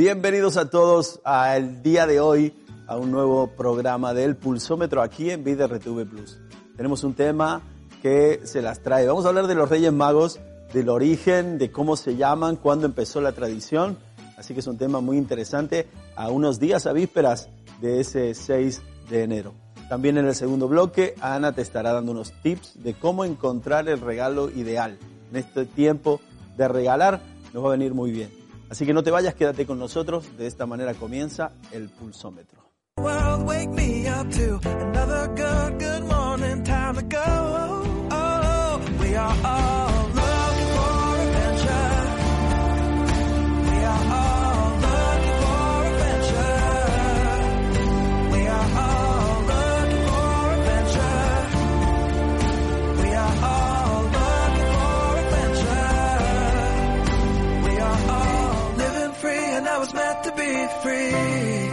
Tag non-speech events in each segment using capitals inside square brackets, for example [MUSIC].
Bienvenidos a todos al día de hoy a un nuevo programa del Pulsómetro aquí en Vida RTV Plus. Tenemos un tema que se las trae. Vamos a hablar de los Reyes Magos, del origen, de cómo se llaman, cuándo empezó la tradición. Así que es un tema muy interesante a unos días a vísperas de ese 6 de enero. También en el segundo bloque, Ana te estará dando unos tips de cómo encontrar el regalo ideal. En este tiempo de regalar nos va a venir muy bien. Así que no te vayas, quédate con nosotros. De esta manera comienza el pulsómetro. To be free.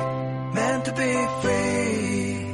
Meant to be free.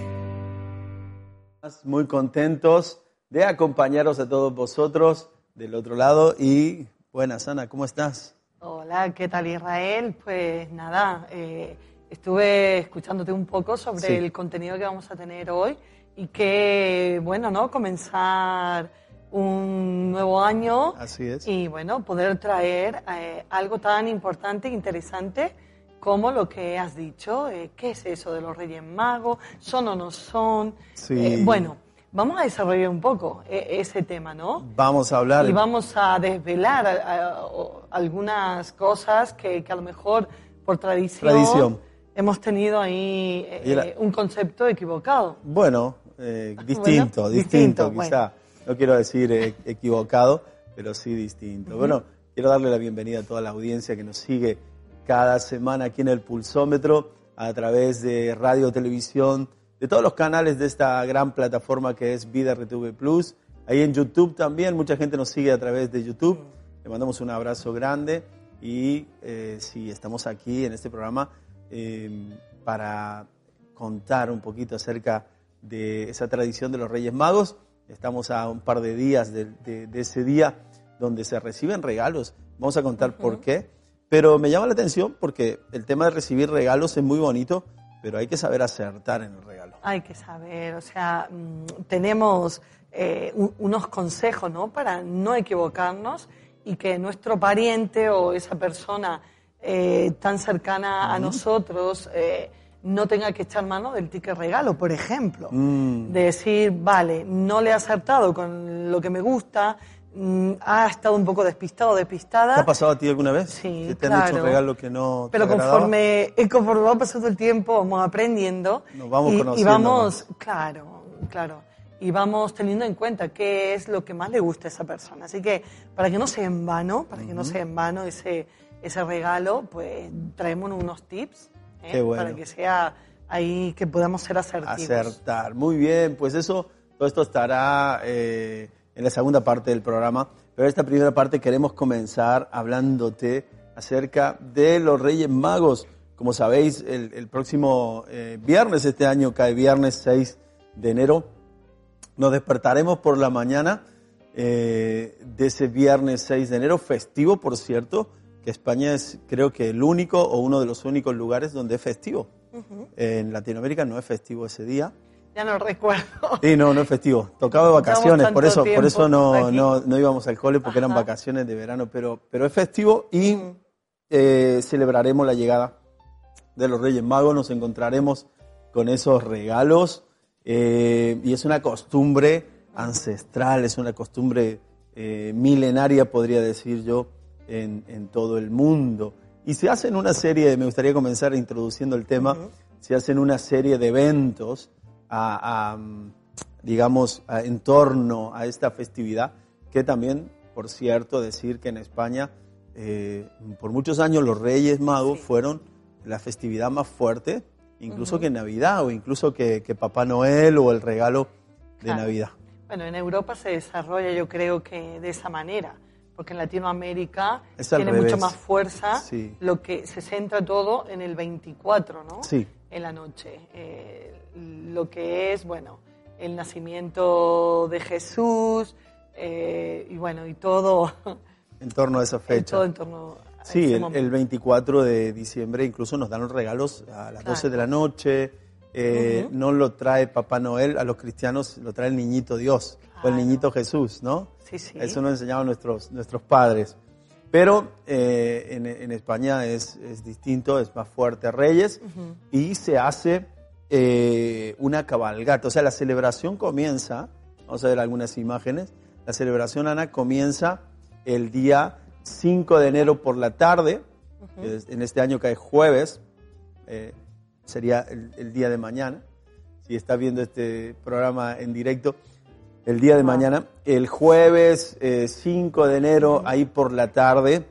Muy contentos de acompañaros a todos vosotros del otro lado y buenas Ana, ¿cómo estás? Hola, ¿qué tal Israel? Pues nada, eh, estuve escuchándote un poco sobre Sí. el contenido que vamos a tener hoy y que, bueno, ¿no? Comenzar un nuevo año Así es. y, bueno, poder traer eh, algo tan importante e interesante como lo que has dicho. eh, ¿Qué es eso de los Reyes Magos? ¿Son o no son? Sí. Eh, bueno, vamos a desarrollar un poco eh, ese tema, ¿no? Vamos a hablar. Y vamos a desvelar a- a- o- algunas cosas que, que a lo mejor por tradición, Tradición. hemos tenido ahí eh, era- eh, un concepto equivocado. Bueno, eh, distinto, [LAUGHS] Bueno, distinto, distinto, quizá. No quiero decir eh, equivocado, pero sí distinto. Bueno, quiero darle la bienvenida a toda la audiencia que nos sigue cada semana aquí en el Pulsómetro, a través de radio, televisión, de todos los canales de esta gran plataforma que es Vida RTV Plus. Ahí en YouTube también, mucha gente nos sigue a través de YouTube. Le mandamos un abrazo grande y eh, sí, estamos aquí en este programa eh, para contar un poquito acerca de esa tradición de los Reyes Magos. Estamos a un par de días de, de- de ese día donde se reciben regalos. Vamos a contar por qué. Pero me llama la atención porque el tema de recibir regalos es muy bonito, pero hay que saber acertar en el regalo. Hay que saber, o sea, mm, tenemos eh, un- unos consejos, ¿no? Para no equivocarnos y que nuestro pariente o esa persona eh, tan cercana a nosotros eh, no tenga que echar mano del ticket regalo, por ejemplo. Mm. De decir, vale, no le he acertado con lo que me gusta, mm, ha estado un poco despistado, despistada. ¿Te ha pasado a ti alguna vez? Sí, que te han hecho claro. un regalo que no te Pero agradaba? conforme, eh, conforme va pasando el tiempo, vamos aprendiendo. Nos vamos y, y conociendo vamos, claro, claro. Y vamos teniendo en cuenta qué es lo que más le gusta a esa persona. Así que, para que no sea en vano, para que no sea en vano ese, ese regalo, pues traemos unos tips ¿eh? Qué bueno. para que sea ahí, que podamos ser asertivos. Acertar. Muy bien, pues eso, todo esto estará eh, en la segunda parte del programa. Pero esta primera parte queremos comenzar hablándote acerca de los Reyes Magos. Como sabéis, el, el próximo eh, viernes, este año cae viernes 6 de enero, nos despertaremos por la mañana eh, de ese viernes 6 de enero, festivo, por cierto, que España es creo que el único o uno de los únicos lugares donde es festivo. En Latinoamérica no es festivo ese día. Ya no recuerdo. Sí, no, no es festivo. Tocaba de vacaciones, por eso, por eso no, no, no íbamos al cole porque eran vacaciones de verano, pero, pero es festivo y eh, celebraremos la llegada de los Reyes Magos, nos encontraremos con esos regalos eh, y es una costumbre ancestral, es una costumbre eh, milenaria, podría decir yo, en, en todo el mundo. Y se hacen una serie, me gustaría comenzar introduciendo el tema, se hacen una serie de eventos a, a, digamos, a- en torno a esta festividad, que también, por cierto, decir que en España, eh, por muchos años los Reyes Magos fueron la festividad más fuerte, incluso que Navidad o incluso que, que Papá Noel o el regalo de Claro. Navidad. Bueno, en Europa se desarrolla yo creo que de esa manera, porque en Latinoamérica tiene revés. mucho más fuerza, Sí. lo que se centra todo en el 24, ¿no? Sí. En la noche. Eh, lo que es, bueno, el nacimiento de Jesús eh, y bueno, y todo, [LAUGHS] En torno a esa fecha. todo en torno Sí, el, el 24 de diciembre incluso nos dan los regalos a las 12 de la noche. Eh, No lo trae Papá Noel, a los cristianos lo trae el niñito Dios o el Claro. niñito Jesús, ¿no? Sí, sí. Eso nos enseñaban nuestros, nuestros padres. Pero eh, en, en España es, es distinto, es más fuerte Reyes y se hace eh, una cabalgata. O sea, la celebración comienza, vamos a ver algunas imágenes, la celebración, Ana, comienza el día 5 de enero por la tarde, es- en este año cae jueves, eh, sería el, el día de mañana, si está viendo este programa en directo, el día de mañana. El jueves eh, 5 de enero, ahí por la tarde,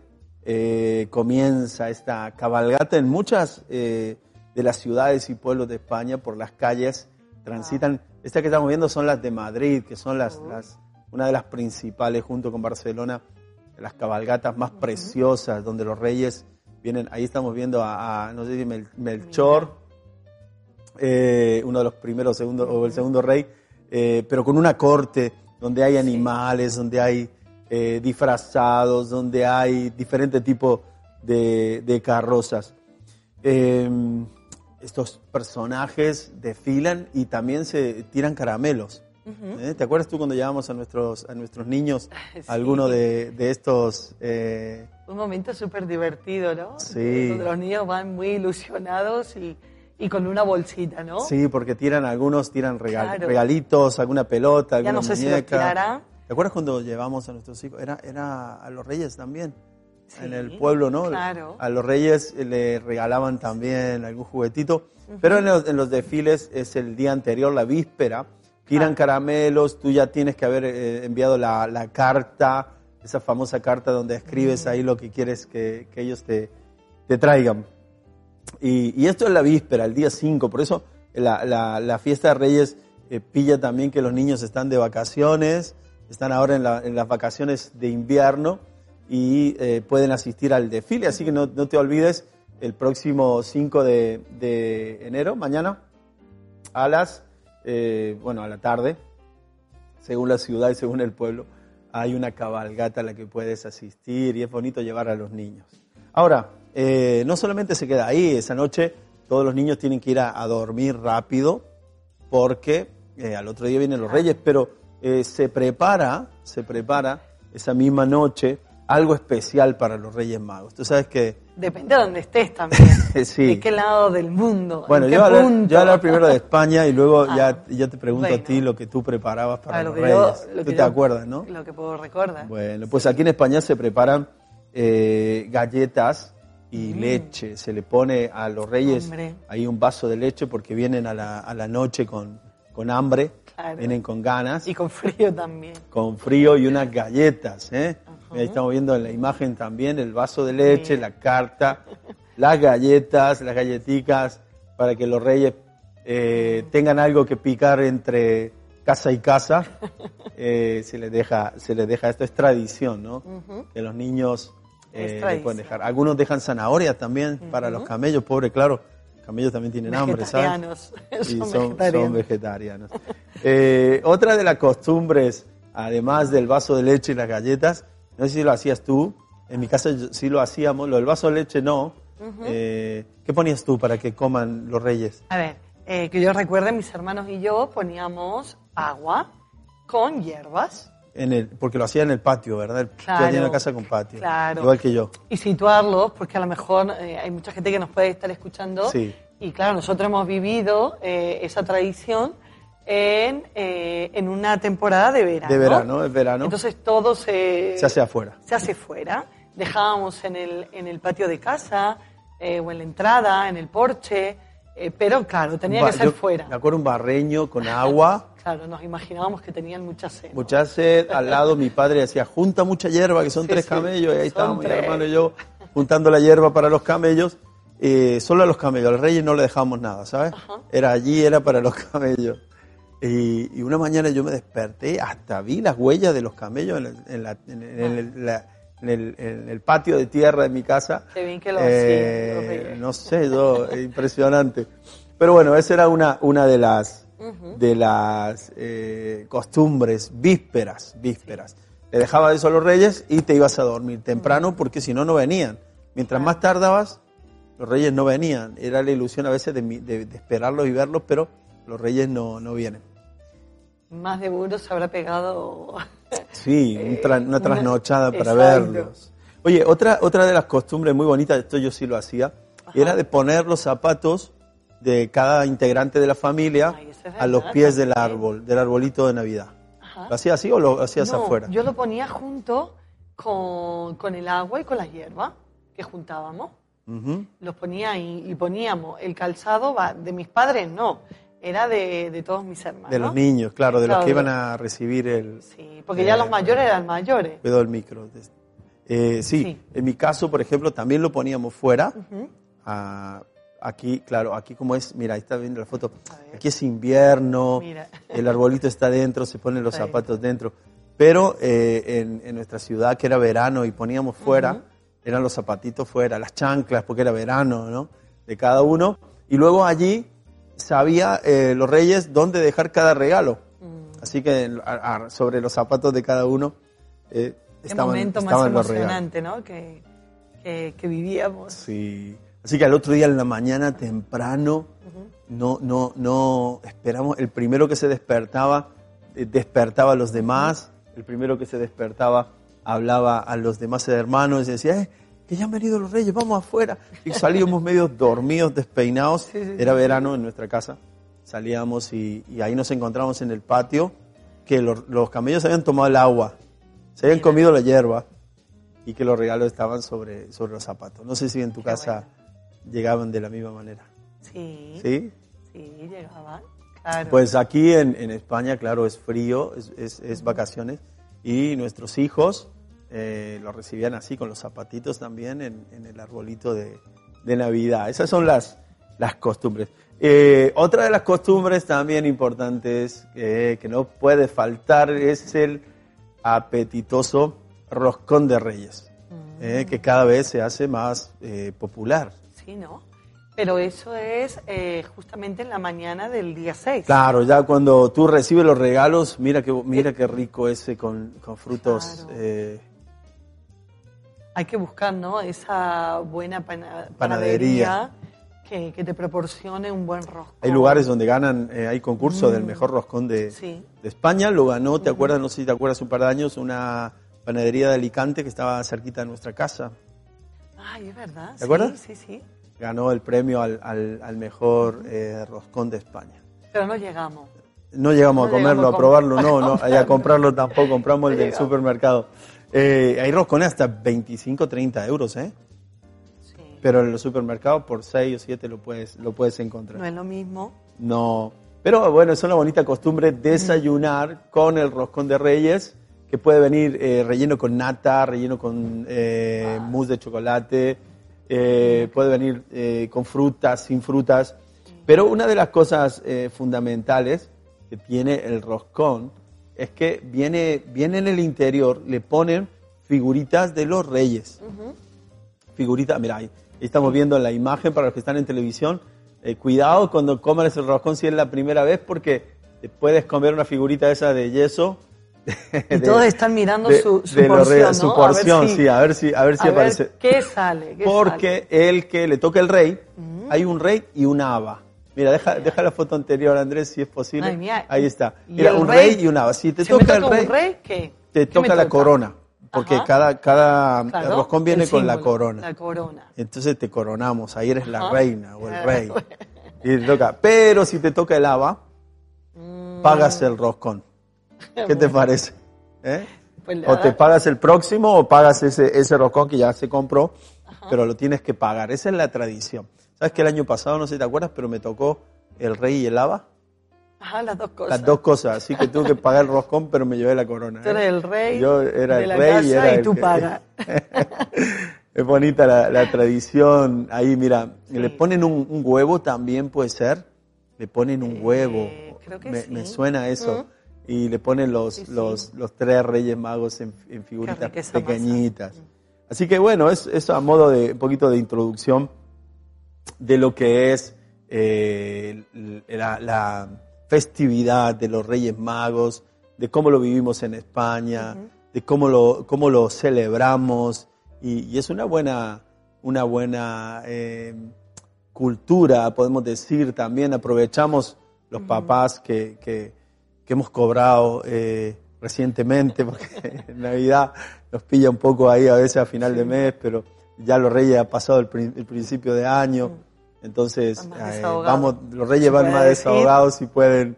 eh, comienza esta cabalgata en muchas eh, de las ciudades y pueblos de España, por las calles, transitan. Estas que estamos viendo son las de Madrid, que son las, las, una de las principales, junto con Barcelona, las cabalgatas más preciosas, donde los reyes vienen. Ahí estamos viendo a, a, no sé si Mel- Melchor, eh, uno de los primeros, segundo, o el segundo rey, eh, pero con una corte donde hay animales, donde hay eh, disfrazados, donde hay diferentes tipos de, de carrozas. Eh, estos personajes desfilan y también se tiran caramelos. ¿Eh? ¿Te acuerdas tú cuando llevamos a nuestros, a nuestros niños [LAUGHS] Sí. alguno de, de estos... eh, Un momento súper divertido, ¿no? Sí. Donde los niños van muy ilusionados y, y con una bolsita, ¿no? Sí, porque tiran algunos, tiran regal- Claro. regalitos, alguna pelota, Ya alguna no sé si los muñeca. tirará. ¿Te acuerdas cuando llevamos a nuestros hijos? Era, era a los reyes también, Sí, en el pueblo, ¿no? claro. A los reyes le regalaban también algún juguetito, pero en los, en los desfiles es el día anterior, la víspera, tiran caramelos, tú ya tienes que haber eh, enviado la, la carta, esa famosa carta donde escribes ahí lo que quieres que, que ellos te, te traigan. Y, y esto es la víspera, el día 5, por eso la, la- la fiesta de Reyes eh, pilla también que los niños están de vacaciones, están ahora en, la- en las vacaciones de invierno y eh, pueden asistir al desfile, así que no, no te olvides, el próximo 5 de, de enero, mañana, a las, eh, bueno, a la tarde, según la ciudad y según el pueblo, hay una cabalgata a la que puedes asistir y es bonito llevar a los niños. Ahora, eh, no solamente se queda ahí, esa noche todos los niños tienen que ir a, a dormir rápido porque al otro día vienen los reyes, pero se prepara, se prepara esa misma noche algo especial para los reyes magos. Tú sabes que Depende de dónde estés también. [LAUGHS] Sí. De qué lado del mundo. Bueno, yo yo hablar primero de España y luego [LAUGHS] Ah, ya, ya te pregunto bueno. a ti lo que tú preparabas para Ah, los yo- reyes. lo tú te yo- acuerdas, ¿no? Lo que puedo recordar. Bueno, pues aquí en España se preparan eh, galletas y leche. Se le pone a los reyes Mm. Hombre. ahí un vaso de leche porque vienen a la, a la noche con, con hambre, Claro. vienen con ganas, Y con frío también. con frío y unas galletas. ¿eh? Ahí estamos viendo en la imagen también el vaso de leche, la carta, [LAUGHS] las galletas, las galletitas, para que los reyes eh, tengan algo que picar entre casa y casa. [LAUGHS] Eh, se les deja, se les deja, esto es tradición, ¿no? Que los niños eh, le pueden dejar. Algunos dejan zanahorias también para los camellos, pobre, claro. Los camellos también tienen hambre, ¿sabes? Vegetarianos. [LAUGHS] Sí, Son son, vegetarianos. son vegetarianos. Eh, otra de las costumbres, además del vaso de leche y las galletas, no sé si lo hacías tú, en mi casa yo- sí lo hacíamos, lo del vaso de leche no. Eh, ¿Qué ponías tú para que coman los reyes? A ver, eh, que yo recuerde, mis hermanos y yo poníamos agua con hierbas En el, porque lo hacía en el patio, ¿verdad? Claro, tenía una casa con patio. claro. Igual que yo. y situarlos, porque a lo mejor eh, hay mucha gente que nos puede estar escuchando. Sí. Y claro, nosotros hemos vivido eh, esa tradición en, eh, en una temporada de verano. De verano, es verano. Entonces todo se, Se hace afuera. se hace fuera. Dejábamos en el, en el patio de casa eh, o en la entrada, en el porche, eh, pero claro, tenía que ser yo fuera. Me acuerdo un barreño con agua, [LAUGHS] Claro, nos imaginábamos que tenían mucha sed. ¿no? mucha sed. Al lado mi padre decía, junta mucha hierba, que son Sí, tres sí, camellos. Y ahí estábamos mi hermano y yo juntando la hierba para los camellos. Eh, solo a los camellos, a los reyes no le dejábamos nada, ¿sabes? Era allí, era para los [LAUGHS] camellos. Y, y una mañana yo me desperté, hasta vi las huellas de los camellos en el, en la- en el- en el- la- en el- en el patio de tierra de mi casa. Qué bien que lo Eh, no sé, yo, impresionante. Pero bueno, esa era una, una de las, de las eh, costumbres, vísperas, vísperas. Le dejaba eso a los reyes y te ibas a dormir temprano porque si no, no venían. Mientras más tardabas, los reyes no venían. Era la ilusión a veces de, de- de esperarlos y verlos, pero los reyes no, no vienen. Más de uno se habrá pegado. [LAUGHS] Sí, un tra- una una- trasnochada para exacto. verlos. Oye, otra, otra de las costumbres muy bonitas, esto yo sí lo hacía, era de poner los zapatos de cada integrante de la familia Ay, eso es a los pies del árbol, del arbolito de Navidad. Ajá. ¿Lo hacías así o lo hacías No, afuera? Yo lo ponía junto con, con el agua y con la hierba que juntábamos. Los ponía y, y poníamos. El calzado va, de mis padres no, era de, de todos mis hermanos. De los niños, claro, de los que iban a recibir el... Sí, porque ya Eh, los mayores eran mayores. Cuidado del micro. Eh, sí, Sí. en mi caso, por ejemplo, también lo poníamos fuera. Ah, aquí, claro, aquí como es, mira, ahí está viendo la foto. Aquí es invierno, Mira. el arbolito está dentro, se ponen los zapatos dentro. Pero eh, en, en nuestra ciudad, que era verano y poníamos fuera, eran los zapatitos fuera, las chanclas, porque era verano, ¿no? De cada uno. Y luego allí sabía eh, los reyes dónde dejar cada regalo. Mm. Así que a- a- sobre los zapatos de cada uno eh, Qué estaban, momento más los regalos. emocionante, ¿no? Que, que, que vivíamos. Sí. Así que al otro día en la mañana temprano, no, no, no esperamos. El primero que se despertaba, eh, despertaba a los demás. El primero que se despertaba hablaba a los demás hermanos y decía, eh, que ya han venido los reyes, vamos afuera. Y salíamos [LAUGHS] medio dormidos, despeinados. Sí, sí, Era verano en nuestra casa. Salíamos y, y ahí nos encontramos en el patio, que los, los camellos habían tomado el agua, se habían comido la hierba y que los regalos estaban sobre, sobre los zapatos. No sé si en tu Qué casa llegaban de la misma manera. Sí, ¿Sí? sí, llegaban. Claro. Pues aquí en, en España, claro, es frío, es, es- es vacaciones y nuestros hijos eh, lo recibían así, con los zapatitos también en, en el arbolito de, de Navidad. Esas son las, las costumbres. Eh, otra de las costumbres también importantes eh, que no puede faltar es el apetitoso roscón de reyes, eh, que cada vez se hace más popular. Sí, ¿no? Pero eso es eh, justamente en la mañana del día 6. Claro, ya cuando tú recibes los regalos, mira que mira qué rico ese con, con frutos. Claro. eh, Hay que buscar, ¿no? Esa buena pana- Panadería. panadería que, que te proporcione un buen roscón. hay lugares donde ganan, eh, hay concurso del mejor roscón de, Mm. Sí. de España. Lo ganó, ¿te acuerdas? No sé si te acuerdas, un par de años, una panadería de Alicante que estaba cerquita de nuestra casa. Ay, es verdad. ¿Te sí, acuerdas? Sí, sí. Ganó el premio al, al- al mejor eh, roscón de España. Pero no llegamos. No llegamos No a comerlo, llegamos a a probarlo, no, no, a [LAUGHS] comprarlo tampoco, compramos el No del llegamos. supermercado. Eh, hay roscones hasta 25, 30 euros, ¿eh? Sí. Pero en los supermercados por 6 o 7 lo puedes, lo puedes encontrar. No es lo mismo. No. Pero bueno, es una bonita costumbre desayunar con el roscón de reyes, que puede venir eh, relleno con nata, relleno con eh, mousse de chocolate, eh, puede venir con frutas, sin frutas. Pero una de las cosas fundamentales que tiene el roscón es que viene, viene en el interior, le ponen figuritas de los reyes figurita, mira, ahí estamos viendo la imagen para los que están en televisión. Eh, cuidado cuando comas el roscón si es la primera vez porque te puedes comer una figurita esa de yeso. Y [LAUGHS] todos están mirando su- su de porción, su ¿no? A ver porción, si- sí, a ver si, a ver si a ver aparece. qué sale. qué Porque el que le toca el rey, hay un rey y un haba. Mira, deja, deja la foto anterior, Andrés, si es posible. Ay, mira. Ahí está. ¿Y Mira, un rey? rey y un haba. Si te toca el rey, un rey, ¿qué? te ¿Qué me toca la toca? corona. Porque Ajá. cada, cada Claro, roscón viene con la corona. La corona. Entonces te coronamos, ahí eres la reina o el Ah, rey. Y te toca. Pero si te toca el haba, Mm, pagas el roscón. [LAUGHS] ¿Qué te parece? ¿Eh? Pues O te pagas el próximo o pagas ese, ese roscón que ya se compró, pero lo tienes que pagar. Esa es la tradición. ¿Sabes que el año pasado, no sé si te acuerdas, pero me tocó el rey y el haba? Ajá, las dos cosas. Las dos cosas. Así que tuve que pagar el roscón, pero me llevé la corona. Tú ¿eh? eres el rey Yo era de el la rey casa y era y el tú que- pagas. [LAUGHS] Es bonita la, la tradición. Ahí, mira, Sí. le ponen un, un huevo también, puede ser. Le ponen un Eh, huevo. creo que me, sí. me suena eso. Y le ponen los, Sí, los, los tres reyes magos en, en figuritas masa. pequeñitas. Así que bueno, es, es a modo de un poquito de introducción de lo que es eh, la, la festividad de los Reyes Magos, de cómo lo vivimos en España, de cómo lo, cómo lo celebramos. Y, y es una buena, una buena eh, cultura, podemos decir también, aprovechamos los papás que, que, hemos cobrado eh, recientemente, [LAUGHS] porque en Navidad nos pilla un poco ahí a veces a final de mes, pero ya los reyes ha pasado el, principio de año, mm. entonces eh, vamos, los reyes van más desahogados y pueden,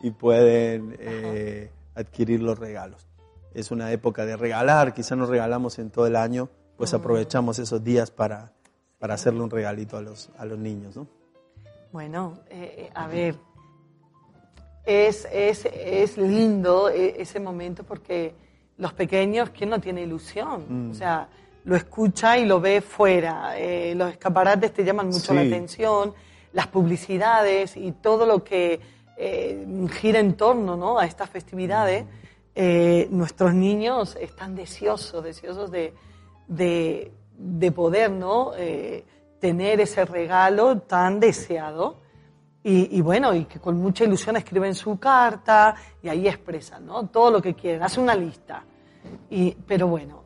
y pueden eh, adquirir los regalos. Es una época de regalar, quizás nos regalamos en todo el año, pues mm. aprovechamos esos días para, para hacerle un regalito a los, a los niños, ¿no? Bueno, eh, a ver, es, es, es lindo ese momento porque los pequeños, ¿quién no tiene ilusión? Mm. O sea, lo escucha y lo ve fuera. Eh, los escaparates te llaman mucho la atención, las publicidades y todo lo que eh, gira en torno ¿no? a estas festividades. Eh, nuestros niños están deseosos, deseosos de, de, poder ¿no? tener ese regalo tan deseado. Y, y, bueno, y que con mucha ilusión escriben su carta y ahí expresan ¿no? todo lo que quieren, hace una lista. Y, pero bueno,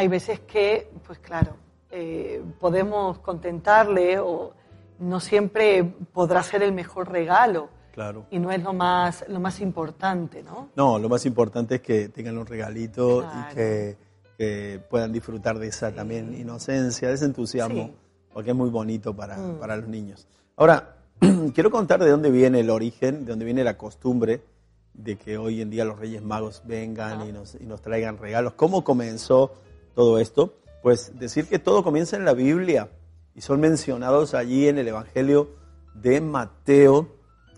hay veces que, pues claro, eh, podemos contentarle o no siempre podrá ser el mejor regalo. Claro. Y no es lo más, lo más importante, ¿no? No, lo más importante es que tengan un regalito y que, puedan disfrutar de esa también inocencia, de ese entusiasmo, porque es muy bonito para, mm. para los niños. Ahora, [CLEARS THROAT] quiero contar de dónde viene el origen, de dónde viene la costumbre de que hoy en día los Reyes Magos vengan y, nos, y nos traigan regalos. ¿Cómo comenzó todo esto? Pues decir que todo comienza en la Biblia y son mencionados allí en el Evangelio de Mateo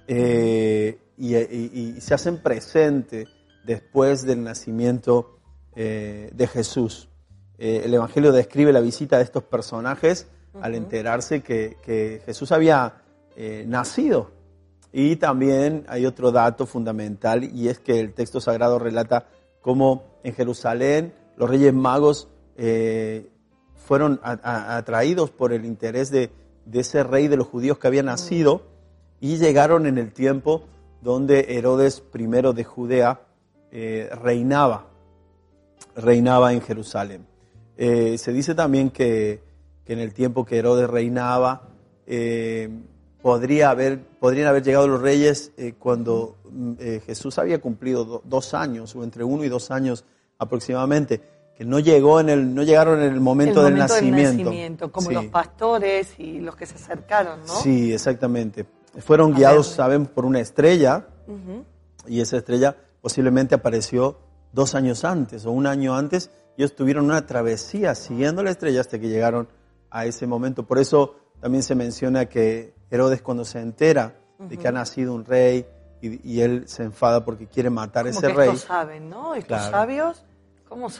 eh, y, se hacen presente después del nacimiento eh, de Jesús. Eh, el Evangelio describe la visita de estos personajes al enterarse que, Jesús había nacido. Y también hay otro dato fundamental y es que el texto sagrado relata cómo en Jerusalén los reyes magos eh, fueron atraídos por el interés de, ese rey de los judíos que había nacido y llegaron en el tiempo donde Herodes I de Judea eh, reinaba, reinaba en Jerusalén. Eh, se dice también que, en el tiempo que Herodes reinaba, podría haber, podrían haber llegado los reyes cuando mm, Jesús había cumplido dos años, o entre uno y dos años aproximadamente, que no llegó en el, no llegaron en el momento, del, nacimiento. como los pastores y los que se acercaron, ¿no? Sí, exactamente. Fueron guiados, sabemos, por una estrella, y esa estrella posiblemente apareció dos años antes o un año antes. Ellos tuvieron una travesía siguiendo la estrella hasta que llegaron a ese momento. Por eso también se menciona que Herodes cuando se entera de que ha nacido un rey y, él se enfada porque quiere matar a ese que rey. Estos saben, ¿no? Estos sabios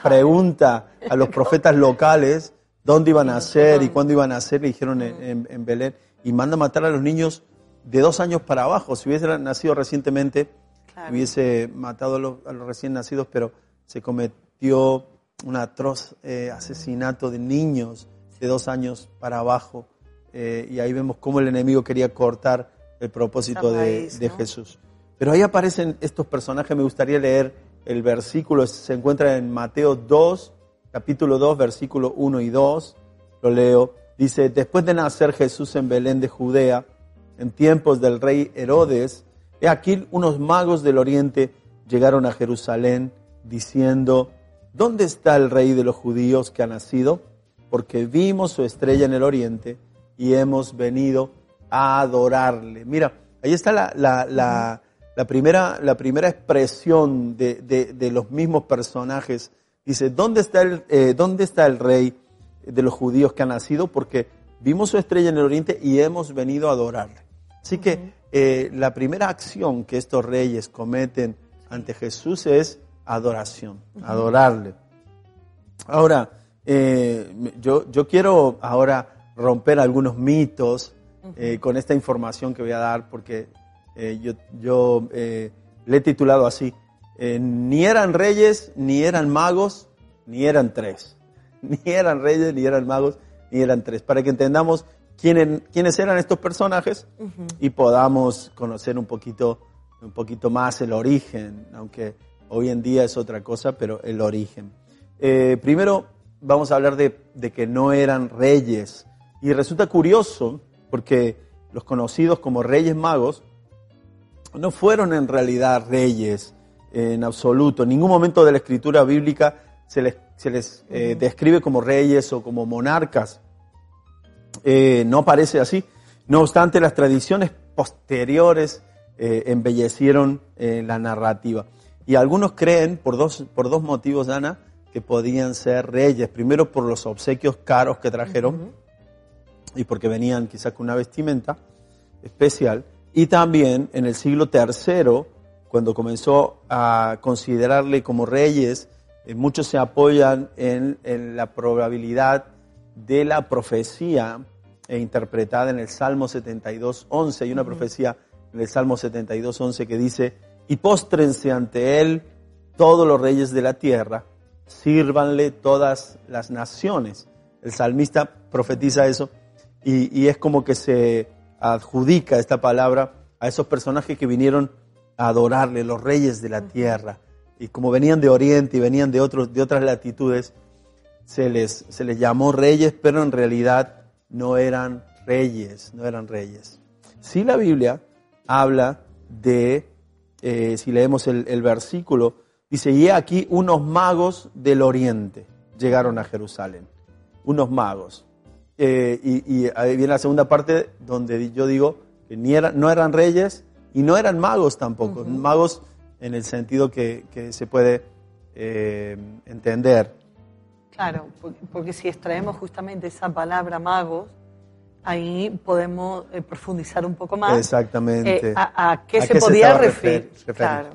pregunta a los [LAUGHS] profetas locales dónde iban a nacer y cuándo iban a nacer, le dijeron en, Belén, y manda a matar a los niños de dos años para abajo. Si hubiese nacido recientemente, hubiese matado a los, recién nacidos, pero se cometió un atroz eh, asesinato de niños de dos años para abajo. Eh, y ahí vemos cómo el enemigo quería cortar el propósito de, Jesús. Pero ahí aparecen estos personajes, me gustaría leer el versículo, se encuentra en Mateo 2, capítulo 2, versículo 1 y 2, lo leo, dice, después de nacer Jesús en Belén de Judea, en tiempos del rey Herodes, he aquí unos magos del oriente llegaron a Jerusalén diciendo, ¿dónde está el rey de los judíos que ha nacido? Porque vimos su estrella en el oriente y hemos venido a adorarle. Mira, ahí está la, la la primera, la primera expresión de, de, los mismos personajes dice, ¿dónde está, el, eh, ¿dónde está el rey de los judíos que ha nacido? Porque vimos su estrella en el oriente y hemos venido a adorarle. Así que eh, la primera acción que estos reyes cometen ante Jesús es adoración, adorarle. Ahora, eh, yo, yo quiero ahora romper algunos mitos con esta información que voy a dar, porque eh, yo, yo eh, le he titulado así, eh, ni eran reyes, ni eran magos, ni eran tres. [LAUGHS] Ni eran reyes, ni eran magos, ni eran tres. Para que entendamos quiénes, quiénes eran estos personajes y podamos conocer un poquito, un poquito más el origen, aunque hoy en día es otra cosa, pero el origen. primero, vamos a hablar de, de que no eran reyes. Y resulta curioso porque los conocidos como reyes magos no fueron en realidad reyes en absoluto. En ningún momento de la escritura bíblica se les, se les eh, describe como reyes o como monarcas. Eh, no parece así. No obstante, las tradiciones posteriores eh, embellecieron la narrativa. Y algunos creen, por dos, por dos motivos, Ana, que podían ser reyes. Primero, por los obsequios caros que trajeron y porque venían quizás con una vestimenta especial. Y también en el siglo III, cuando comenzó a considerarle como reyes, eh, muchos se apoyan en, la probabilidad de la profecía e interpretada en el Salmo 72, 11. Hay una profecía en el Salmo 72, 11 que dice, y póstrense ante él todos los reyes de la tierra, sírvanle todas las naciones. El salmista profetiza eso y, es como que se adjudica esta palabra a esos personajes que vinieron a adorarle, los reyes de la tierra. Y como venían de Oriente y venían de, otros, de otras latitudes, se les, se les llamó reyes, pero en realidad no eran reyes, no eran reyes. Si la Biblia habla de, eh, si leemos el, el versículo, dice, y aquí unos magos del Oriente llegaron a Jerusalén, unos magos. Eh, y, ahí viene la segunda parte donde yo digo que ni no eran reyes y no eran magos tampoco, magos en el sentido que, se puede eh, entender. Claro, porque, si extraemos justamente esa palabra magos, ahí podemos eh, profundizar un poco más. Exactamente. a, qué se podía referir? Claro,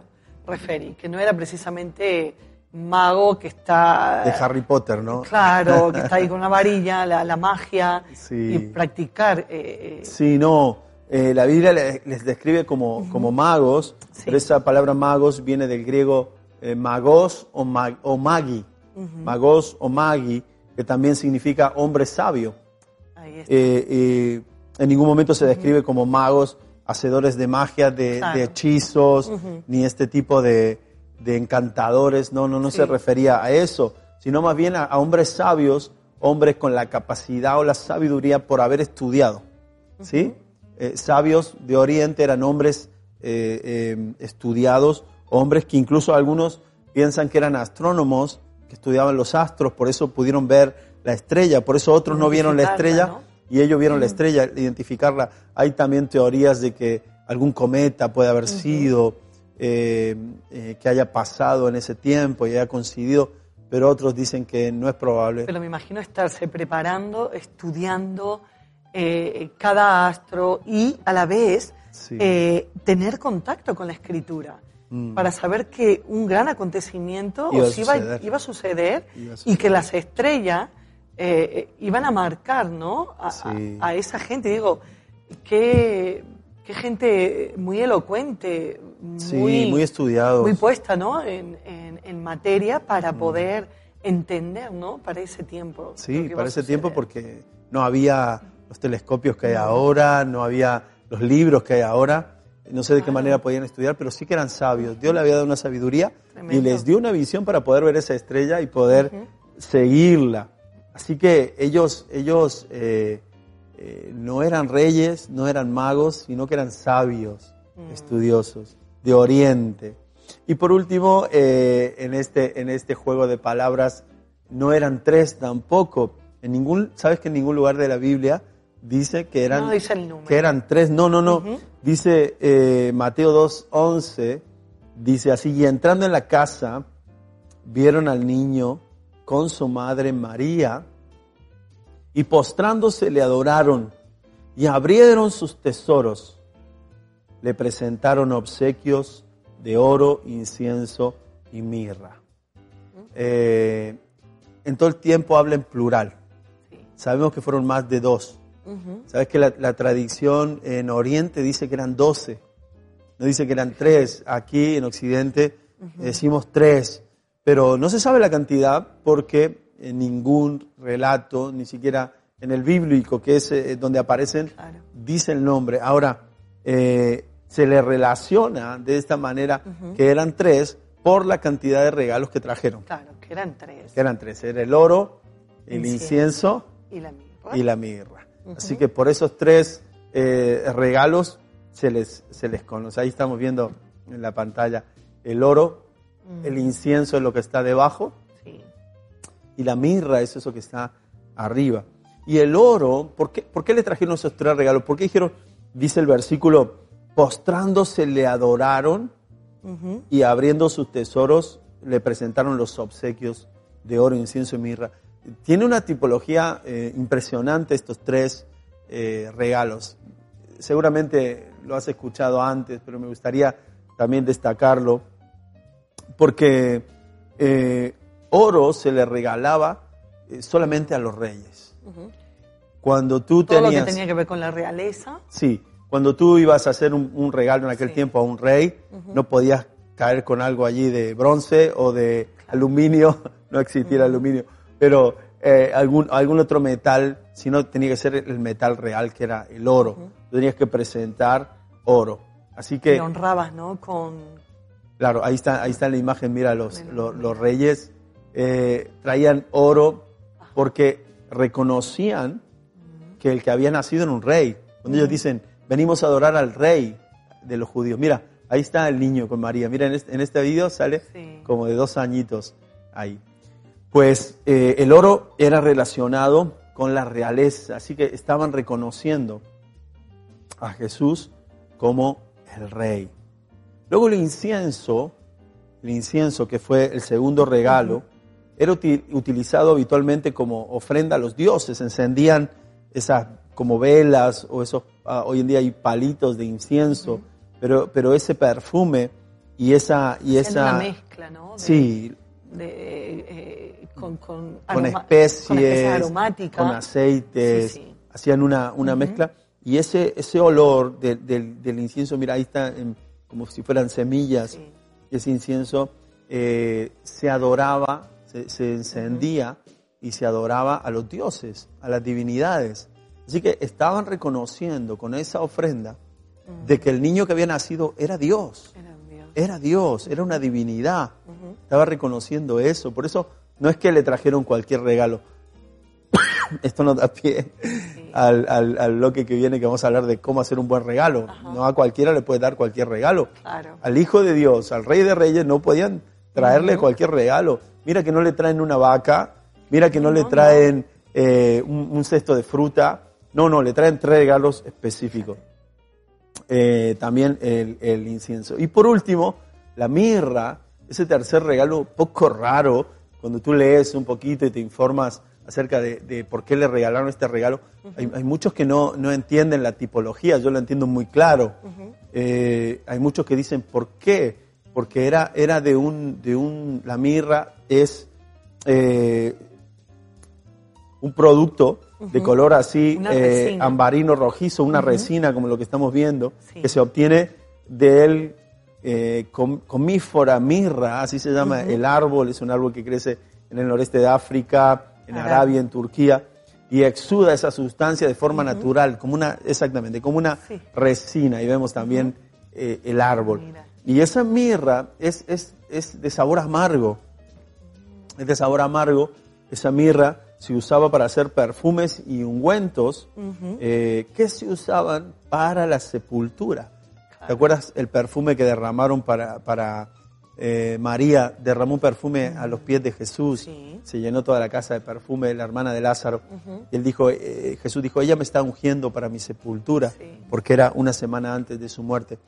referir, que no era precisamente mago que está... De Harry Potter, ¿no? Claro, [LAUGHS] que está ahí con una varilla, la, magia, y practicar. Eh, eh. Sí, no, eh, la Biblia les, describe como, como magos, pero esa palabra magos viene del griego magos o, o magi, magos o magi, que también significa hombre sabio. Ahí está. en ningún momento se describe como magos, hacedores de magia, de, hechizos, ni este tipo de de encantadores, no, no, no se refería a eso, sino más bien a, hombres sabios, hombres con la capacidad o la sabiduría por haber estudiado. ¿sí? Eh, sabios de Oriente eran hombres eh, em, estudiados, hombres que incluso algunos piensan que eran astrónomos, que estudiaban los astros, por eso pudieron ver la estrella, por eso otros no vieron la estrella y ellos vieron la estrella, identificarla. Hay también teorías de que algún cometa puede haber sido eh, eh, que haya pasado en ese tiempo y haya coincidido, pero otros dicen que no es probable. Pero me imagino estarse preparando, estudiando eh, cada astro y a la vez tener contacto con la escritura. Mm. Para saber que un gran acontecimiento iba, iba, a, suceder, y que las estrellas iban a marcar ¿no? a, a esa gente. Digo, qué, qué gente muy elocuente, muy, muy estudiado. Muy puesta, ¿no? En, en, materia para mm. poder entender, ¿no? Para ese tiempo. Sí, para ese tiempo porque no había los telescopios que hay ahora, no había los libros que hay ahora. No sé de qué manera podían estudiar, pero sí que eran sabios. Dios le había dado una sabiduría y les dio una visión para poder ver esa estrella y poder seguirla. Así que ellos, ellos eh, eh, no eran reyes, no eran magos, sino que eran sabios, mm. estudiosos de Oriente. Y por último, eh, en, este, en este juego de palabras, no eran tres tampoco. En ningún, ¿Sabes que en ningún lugar de la Biblia dice que eran, que eran tres? No, no, no. Dice eh, Mateo 2.11, dice así, y entrando en la casa, vieron al niño con su madre María, y postrándose le adoraron, y abrieron sus tesoros le presentaron obsequios de oro, incienso y mirra. Eh, en todo el tiempo habla en plural. Sabemos que fueron más de dos. Sabes que la, tradición en Oriente dice que eran doce, no dice que eran tres. Aquí en Occidente decimos tres, pero no se sabe la cantidad porque en ningún relato, ni siquiera en el bíblico, que es eh, donde aparecen, dice el nombre. Ahora, eh, se le relaciona de esta manera que eran tres por la cantidad de regalos que trajeron. Claro, que eran tres. Que eran tres. Era el oro, el incienso, y la mirra. y la mirra. Así que por esos tres eh, regalos se les, se les conoce. Ahí estamos viendo en la pantalla el oro, el incienso es lo que está debajo. Y la mirra es eso que está arriba. Y el oro, ¿por qué, por qué le trajeron esos tres regalos? Porque dijeron, dice el versículo, postrándose le adoraron y abriendo sus tesoros le presentaron los obsequios de oro, incienso y mirra. Tiene una tipología eh, impresionante estos tres eh, regalos. Seguramente lo has escuchado antes, pero me gustaría también destacarlo, porque eh, oro se le regalaba eh, solamente a los reyes. Cuando tú Todo lo tenías... que tenía que ver con la realeza. Sí, cuando tú ibas a hacer un, un regalo en aquel Sí. tiempo a un rey, no podías caer con algo allí de bronce o de aluminio, [LAUGHS] no existía el aluminio, pero eh, algún, algún otro metal, sino tenía que ser el metal real, que era el oro. Tú tenías que presentar oro. Así que, Y honrabas, ¿no? Con. claro, ahí está, ahí está la imagen, mira, los, los, los reyes eh, traían oro porque reconocían que el que había nacido en un rey. Cuando ellos dicen, venimos a adorar al rey de los judíos. Mira, ahí está el niño con María. Mira, en este, en este video sale Sí. como de dos añitos ahí. Pues eh, el oro era relacionado con la realeza, así que estaban reconociendo a Jesús como el rey. Luego el incienso, el incienso que fue el segundo regalo, era uti- utilizado habitualmente como ofrenda a los dioses. Encendían esas como velas o esos, ah, hoy en día hay palitos de incienso, pero, pero ese perfume y esa... Y En esa una mezcla, ¿no? De- sí, de, eh, con, con, especies, con especies aromáticas. con aceites, Sí, sí. hacían una, una mezcla y ese, ese olor de- del- del incienso, mira, ahí está en- como si fueran semillas, Sí. ese incienso eh, se adoraba, se, encendía y se adoraba a los dioses, a las divinidades. Así que estaban reconociendo con esa ofrenda de que el niño que había nacido era Dios Era Dios. era una divinidad. Estaba reconociendo eso. Por eso no es que le trajeron cualquier regalo. [COUGHS] Esto nos da pie al, al, al bloque que viene que vamos a hablar de cómo hacer un buen regalo. No a cualquiera le puede dar cualquier regalo. Claro. Al Hijo de Dios, al Rey de Reyes, no podían traerle cualquier regalo. Mira que no le traen una vaca, mira que no, le traen eh, un, un cesto de fruta. No, no, le traen tres regalos específicos eh, también el, el incienso. Y por último, la mirra, ese tercer regalo poco raro, cuando tú lees un poquito y te informas acerca de, de por qué le regalaron este regalo, hay, hay muchos que no, no entienden la tipología, yo lo entiendo muy claro. Eh, hay muchos que dicen, ¿por qué? Porque era, era de un, de un, la mirra es eh, un producto de color así eh, ambarino rojizo, una resina como lo que estamos viendo, Sí. que se obtiene del eh, com- comífora mirra, así se llama el árbol, es un árbol que crece en el noreste de África, en Arabia. Arabia, en Turquía, y exuda esa sustancia de forma natural, como una, exactamente, como una Sí. resina, y vemos también eh, el árbol. Mira. Y esa mirra es, es, es de sabor amargo, es de sabor amargo. Esa mirra se usaba para hacer perfumes y ungüentos eh, que se usaban para la sepultura. ¿Te acuerdas el perfume que derramaron para, para eh, María? Derramó un perfume a los pies de Jesús. Sí. Se llenó toda la casa de perfume, la hermana de Lázaro. Y él dijo, eh, Jesús dijo, ella me está ungiendo para mi sepultura, Sí. porque era una semana antes de su muerte.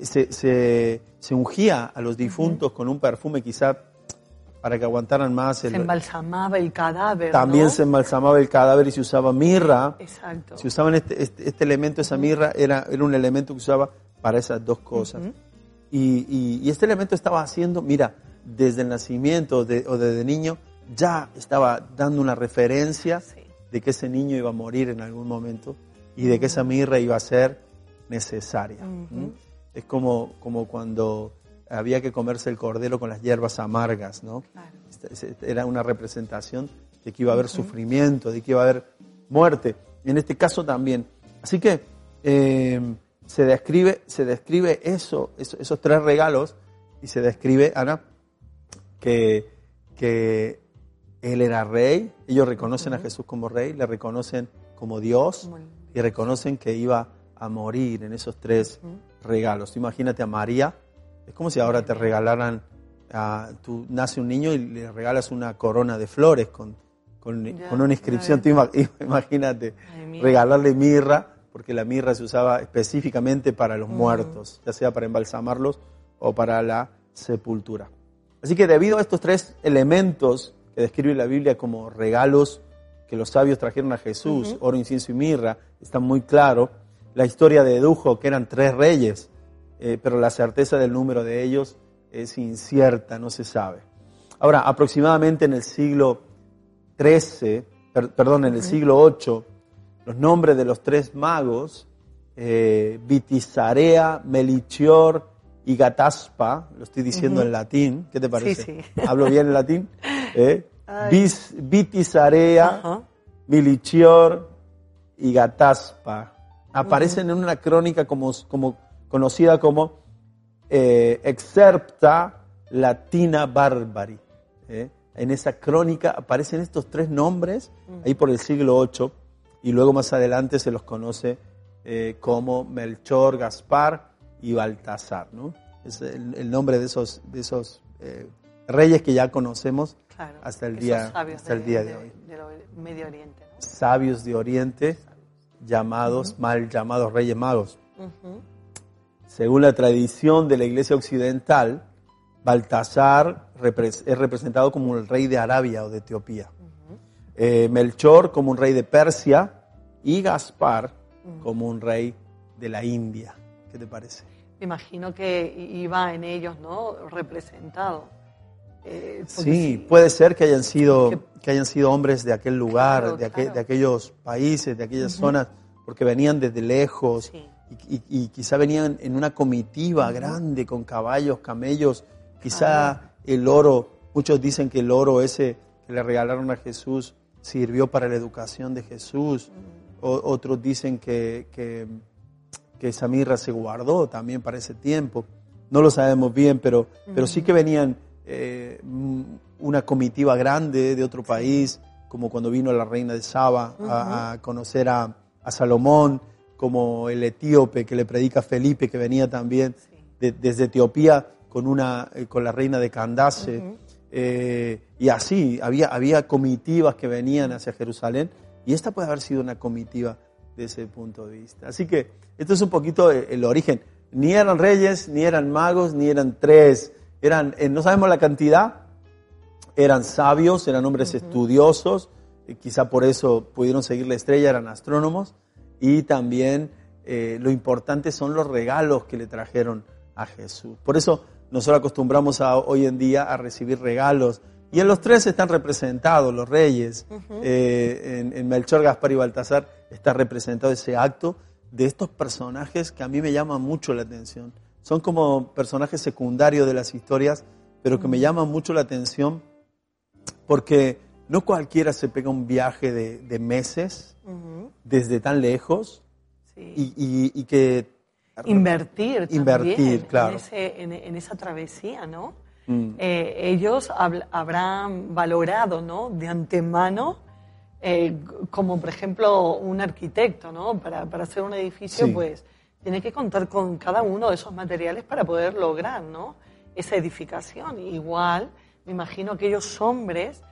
Se, se, se ungía a los difuntos con un perfume quizá para que aguantaran más. el- Se embalsamaba el cadáver. también ¿no? se embalsamaba el cadáver y se usaba mirra. Exacto. Se usaban este, este, este elemento, esa mirra, era, era un elemento que usaba para esas dos cosas. Y, y- y este elemento estaba haciendo, mira, desde el nacimiento de- o desde niño, ya estaba dando una referencia Sí. de que ese niño iba a morir en algún momento y de que esa mirra iba a ser necesaria. Es como, como cuando había que comerse el cordero con las hierbas amargas, ¿no? Claro. Este- Era una representación de que iba a haber sufrimiento, de que iba a haber muerte. En este caso también. Así que eh, se describe, se describe eso, eso- esos tres regalos, y se describe, Ana, que, que Él era rey, ellos reconocen a Jesús como rey, le reconocen como Dios y reconocen que iba a morir en esos tres regalos. Imagínate a María, es como si ahora te regalaran, a, tú nace un niño y le regalas una corona de flores con, con, una inscripción, [LAUGHS] imagínate, regalarle mirra, porque la mirra se usaba específicamente para los muertos, ya sea para embalsamarlos o para la sepultura. Así que debido a estos tres elementos que describe la Biblia como regalos que los sabios trajeron a Jesús, oro, incienso y mirra, está muy claro. La historia dedujo que eran tres reyes, eh, pero la certeza del número de ellos es incierta, no se sabe. Ahora, aproximadamente en el siglo XIII, perdón, en el siglo VIII, los nombres de los tres magos, eh, Vitizarea, Melichior y Gataspa, lo estoy diciendo en latín, ¿qué te parece? Sí, sí. [LAUGHS] ¿Hablo bien en latín? [LAUGHS] ¿Eh? Milichior y Gataspa. Aparecen en una crónica como, como conocida como eh, Excerpta Latina Barbari. ¿eh? En esa crónica aparecen estos tres nombres, ahí por el siglo VIII, y luego más adelante se los conoce eh, como Melchor, Gaspar y Baltasar. ¿no? Es el, nombre de esos, de esos reyes que ya conocemos hasta el día, hasta el día de, hoy. Medio Oriente. Sabios de Oriente, llamados, mal llamados reyes magos. Según la tradición de la iglesia occidental, Baltasar es representado como el rey de Arabia o de Etiopía. Eh, Melchor como un rey de Persia y Gaspar como un rey de la India. ¿Qué te parece? Me imagino que iba en ellos, ¿no? Representado. Eh, sí, puede ser que hayan sido, que, hayan sido hombres de aquel lugar, de, de, aquellos países, de aquellas zonas, porque venían desde lejos y, quizá venían en una comitiva grande con caballos, camellos, quizá el oro, muchos dicen que el oro ese que le regalaron a Jesús sirvió para la educación de Jesús, otros dicen que, que, que esa mirra se guardó también para ese tiempo, no lo sabemos bien, pero, pero sí que venían eh, una comitiva grande de otro país, como cuando vino la reina de Saba a, conocer a, Salomón, como el etíope que le predica a Felipe, que venía también desde Etiopía con, una, eh, con la reina de Candace. Eh, y así, había, había comitivas que venían hacia Jerusalén, y esta puede haber sido una comitiva de ese punto de vista. Así que esto es un poquito el origen. Ni eran reyes, ni eran magos, ni eran tres eran, eh, no sabemos la cantidad, eran sabios, eran hombres estudiosos, quizá por eso pudieron seguir la estrella, eran astrónomos, y también eh, lo importante son los regalos que le trajeron a Jesús. Por eso nosotros acostumbramos a, hoy en día a recibir regalos, y en los tres están representados los reyes. Eh, en, en, Melchor, Gaspar y Baltasar está representado ese acto de estos personajes que a mí me llaman mucho la atención son como personajes secundarios de las historias, pero que me llaman mucho la atención porque no cualquiera se pega un viaje de, meses desde tan lejos y, que... Invertir, invertir claro. en, esa travesía, ¿no? Mm. Eh, ellos habrán valorado, ¿no? De antemano, eh, como por ejemplo un arquitecto, ¿no? Para, para hacer un edificio, pues tiene que contar con cada uno de esos materiales para poder lograr ¿no? esa edificación. Igual, me imagino aquellos hombres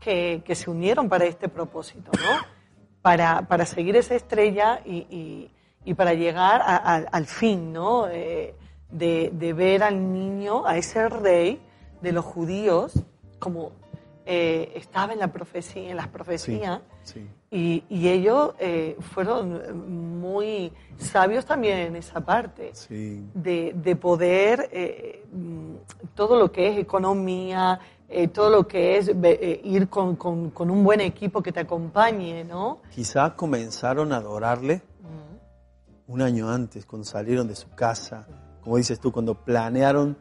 que, que se unieron para este propósito, ¿no? para, para seguir esa estrella y, y, para llegar al fin, ¿no? Eh, de, de, ver al niño, a ese rey de los judíos, como eh, estaba en, la profecía, en las profecías. Y, ellos eh, fueron muy sabios también en esa parte, de, poder eh, todo lo que es economía, todo lo que es ir con, un buen equipo que te acompañe, ¿no? Quizás comenzaron a adorarle un año antes, cuando salieron de su casa como dices tú, cuando planearon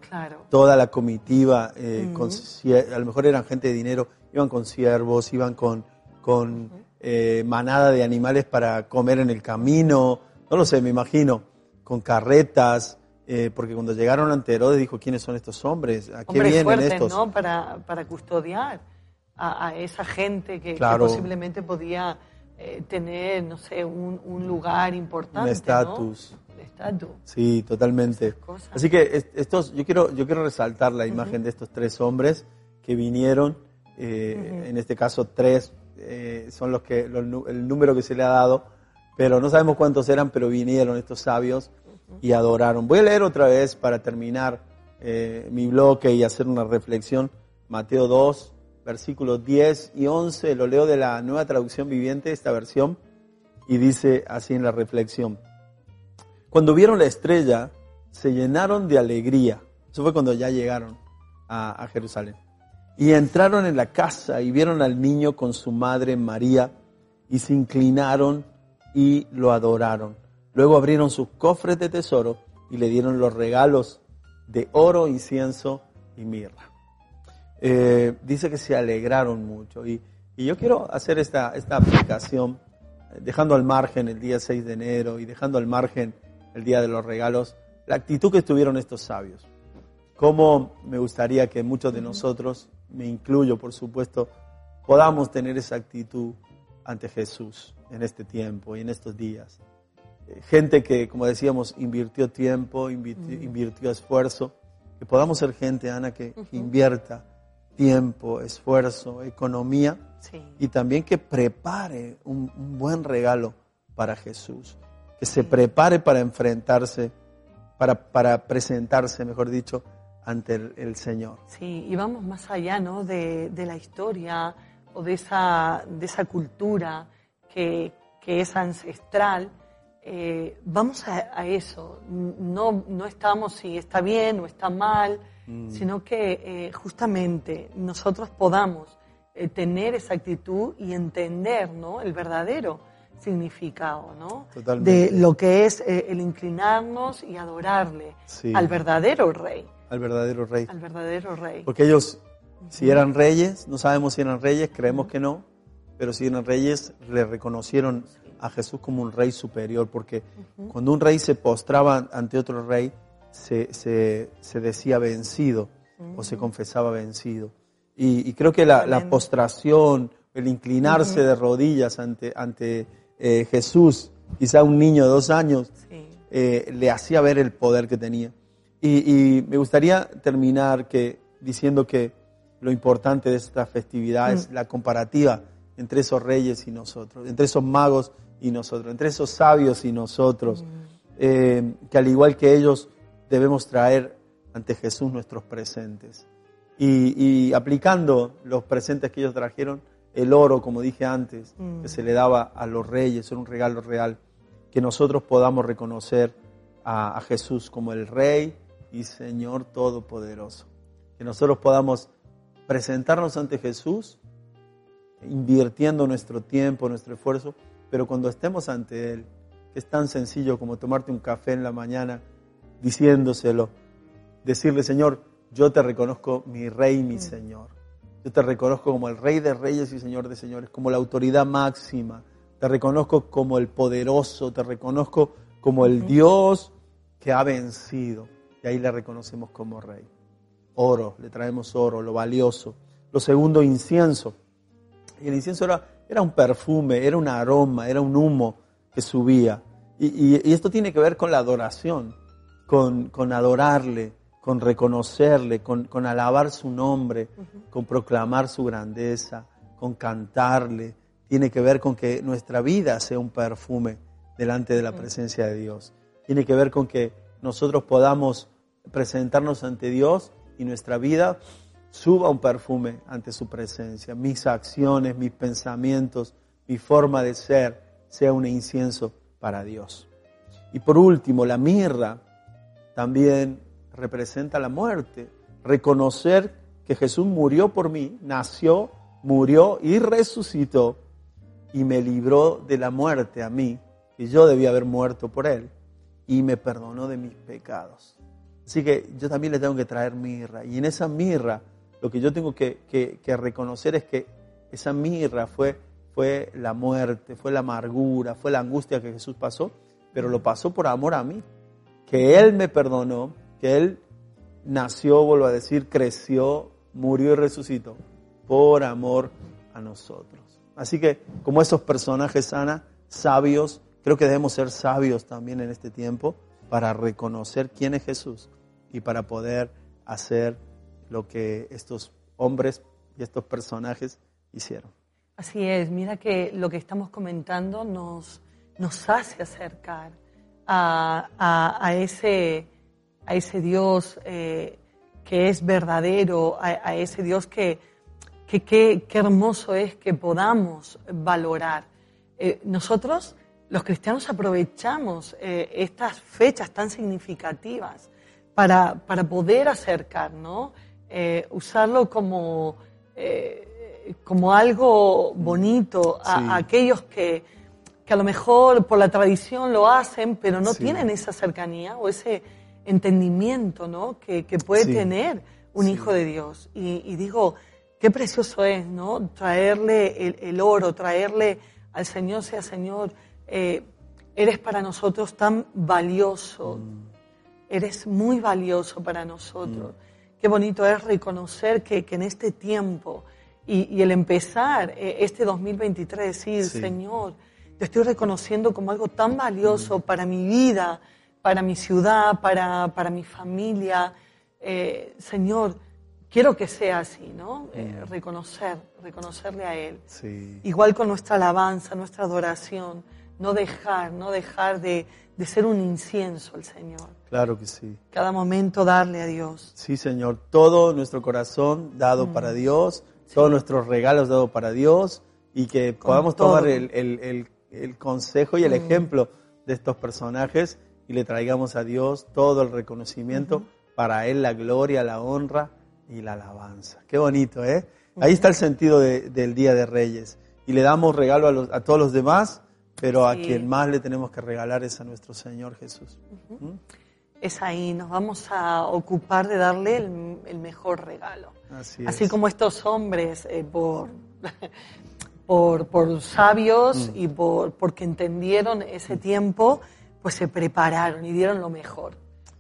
toda la comitiva, eh, a lo mejor eran gente de dinero, iban con siervos, iban con, con eh, manada de animales para comer en el camino, no lo sé, me imagino, con carretas, eh, porque cuando llegaron ante Herodes dijo, ¿quiénes son estos hombres? ¿A qué vienen estos? ¿no? Para, para custodiar a, esa gente que, Claro. posiblemente podía eh, tener, no sé, un, un lugar importante. Un ¿no? Sí, totalmente. Así que es- estos, yo quiero, yo quiero resaltar la imagen de estos tres hombres que vinieron, eh, en este caso tres eh, son los que los el número que se le ha dado, pero no sabemos cuántos eran, pero vinieron estos sabios y adoraron. Voy a leer otra vez para terminar eh, mi bloque y hacer una reflexión. Mateo 2, versículos 10 y 11, lo leo de la nueva traducción viviente, esta versión, y dice así en la reflexión. Cuando vieron la estrella, se llenaron de alegría. Eso fue cuando ya llegaron a, Jerusalén. Y entraron en la casa y vieron al niño con su madre María y se inclinaron y lo adoraron. Luego abrieron sus cofres de tesoro y le dieron los regalos de oro, incienso y mirra. Eh, dice que se alegraron mucho. Y, y yo quiero hacer esta, esta aplicación, eh, dejando al margen el día 6 de enero y dejando al margen el día de los regalos, la actitud que tuvieron estos sabios. Cómo me gustaría que muchos de nosotros, me incluyo por supuesto, podamos tener esa actitud ante Jesús en este tiempo y en estos días. Eh, Gente que, como decíamos, invirtió tiempo, invirtió, invirtió esfuerzo, que podamos ser gente, Ana, que, que invierta tiempo, esfuerzo, economía Sí. y también que prepare un, un buen regalo para Jesús, que se prepare para enfrentarse, para, para presentarse, mejor dicho, ante el, el Señor. Sí, y vamos más allá, ¿no? De, de la historia o de esa, de esa cultura que, que es ancestral. Eh, vamos a, a eso. No, no estamos si está bien o está mal, sino que eh, justamente nosotros podamos eh, tener esa actitud y entender, ¿no? El verdadero significado, ¿no? Totalmente. De lo que es eh, el inclinarnos y adorarle Sí. al verdadero rey Al verdadero Rey. al verdadero rey. Porque ellos, si eran reyes, no sabemos si eran reyes, creemos que no, pero si eran reyes, le reconocieron a Jesús como un rey superior, porque cuando un rey se postraba ante otro rey, se, se- se decía vencido o se confesaba vencido. Y, y creo que la, la postración, el inclinarse de rodillas ante, ante eh, Jesús, quizá un niño de dos años, Sí. eh, le hacía ver el poder que tenía. Y, y me gustaría terminar que, diciendo que lo importante de esta festividad es la comparativa entre esos reyes y nosotros, entre esos magos y nosotros, entre esos sabios y nosotros, eh, que al igual que ellos debemos traer ante Jesús nuestros presentes. Y, y aplicando los presentes que ellos trajeron, el oro, como dije antes, que se le daba a los reyes, era un regalo real, que nosotros podamos reconocer a, a Jesús como el Rey y Señor Todopoderoso. Que nosotros podamos presentarnos ante Jesús, invirtiendo nuestro tiempo, nuestro esfuerzo, pero cuando estemos ante Él, que es tan sencillo como tomarte un café en la mañana, diciéndoselo, decirle, Señor, yo te reconozco mi Rey y mi Señor. Yo te reconozco como el Rey de Reyes y Señor de Señores, como la autoridad máxima. Te reconozco como el poderoso, te reconozco como el Dios que ha vencido. Y ahí le reconocemos como Rey. Oro, le traemos oro, lo valioso. Lo segundo, incienso. Y el incienso era, era un perfume, era un aroma, era un humo que subía. Y, y- y esto tiene que ver con la adoración, con, con adorarle, con reconocerle, con, con alabar su nombre, con proclamar su grandeza, con cantarle. Tiene que ver con que nuestra vida sea un perfume delante de la presencia de Dios. Tiene que ver con que nosotros podamos presentarnos ante Dios y nuestra vida suba un perfume ante su presencia. Mis acciones, mis pensamientos, mi forma de ser sea un incienso para Dios. Y por último, la mirra también representa la muerte. Reconocer que Jesús murió por mí, nació, murió y resucitó y me libró de la muerte a mí, que yo debía haber muerto por él, y me perdonó de mis pecados. Así que yo también le tengo que traer mirra. Y en esa mirra, lo que yo tengo que, que- que reconocer es que esa mirra fue, fue la muerte, fue la amargura, fue la angustia que Jesús pasó, pero lo pasó por amor a mí. Que Él me perdonó, Él nació, vuelvo a decir, creció, murió y resucitó por amor a nosotros. Así que, como esos personajes, Ana, sabios, creo que debemos ser sabios también en este tiempo para reconocer quién es Jesús y para poder hacer lo que estos hombres y estos personajes hicieron. Así es, mira que lo que estamos comentando nos, nos hace acercar a, ese, a ese Dios eh, que es verdadero, a, ese Dios que, que, hermoso es que podamos valorar. Eh, nosotros, los cristianos, aprovechamos eh, estas fechas tan significativas para, para poder acercar, ¿no? usarlo como como algo bonito a, aquellos que, que, a lo mejor por la tradición lo hacen, pero no tienen esa cercanía o ese entendimiento ¿no? que, que puede tener un hijo de Dios. Y, digo, qué precioso es ¿no? traerle el, oro, traerle al Señor, sea Señor, eh, eres para nosotros tan valioso, mm. eres muy valioso para nosotros. Mm. Qué bonito es reconocer que, que en este tiempo, y, el empezar eh, este 2023, decir, Señor, te estoy reconociendo como algo tan valioso para mi vida, para mi ciudad, para, para mi familia. Eh, Señor, quiero que sea así, ¿no? Eh, reconocer, reconocerle a Él. Igual con nuestra alabanza, nuestra adoración, no dejar, no dejar de, de, ser un incienso al Señor. Claro que sí. Cada momento darle a Dios. Sí, Señor, todo nuestro corazón dado para mm. Dios todos nuestros regalos dados para Dios y que podamos tomar el, consejo y el mm. ejemplo de estos personajes y le traigamos a Dios todo el reconocimiento, para Él la gloria, la honra y la alabanza. Qué bonito, ¿eh? Ahí está el sentido del Día de Reyes. Y le damos regalo a, todos los demás, pero a quien más le tenemos que regalar es a nuestro Señor Jesús. ¿Mm? Es ahí, nos vamos a ocupar de darle el mejor regalo. Así, como estos hombres, eh, por, [LAUGHS] por, por, sabios mm. y por, porque entendieron ese tiempo, pues se prepararon y dieron lo mejor.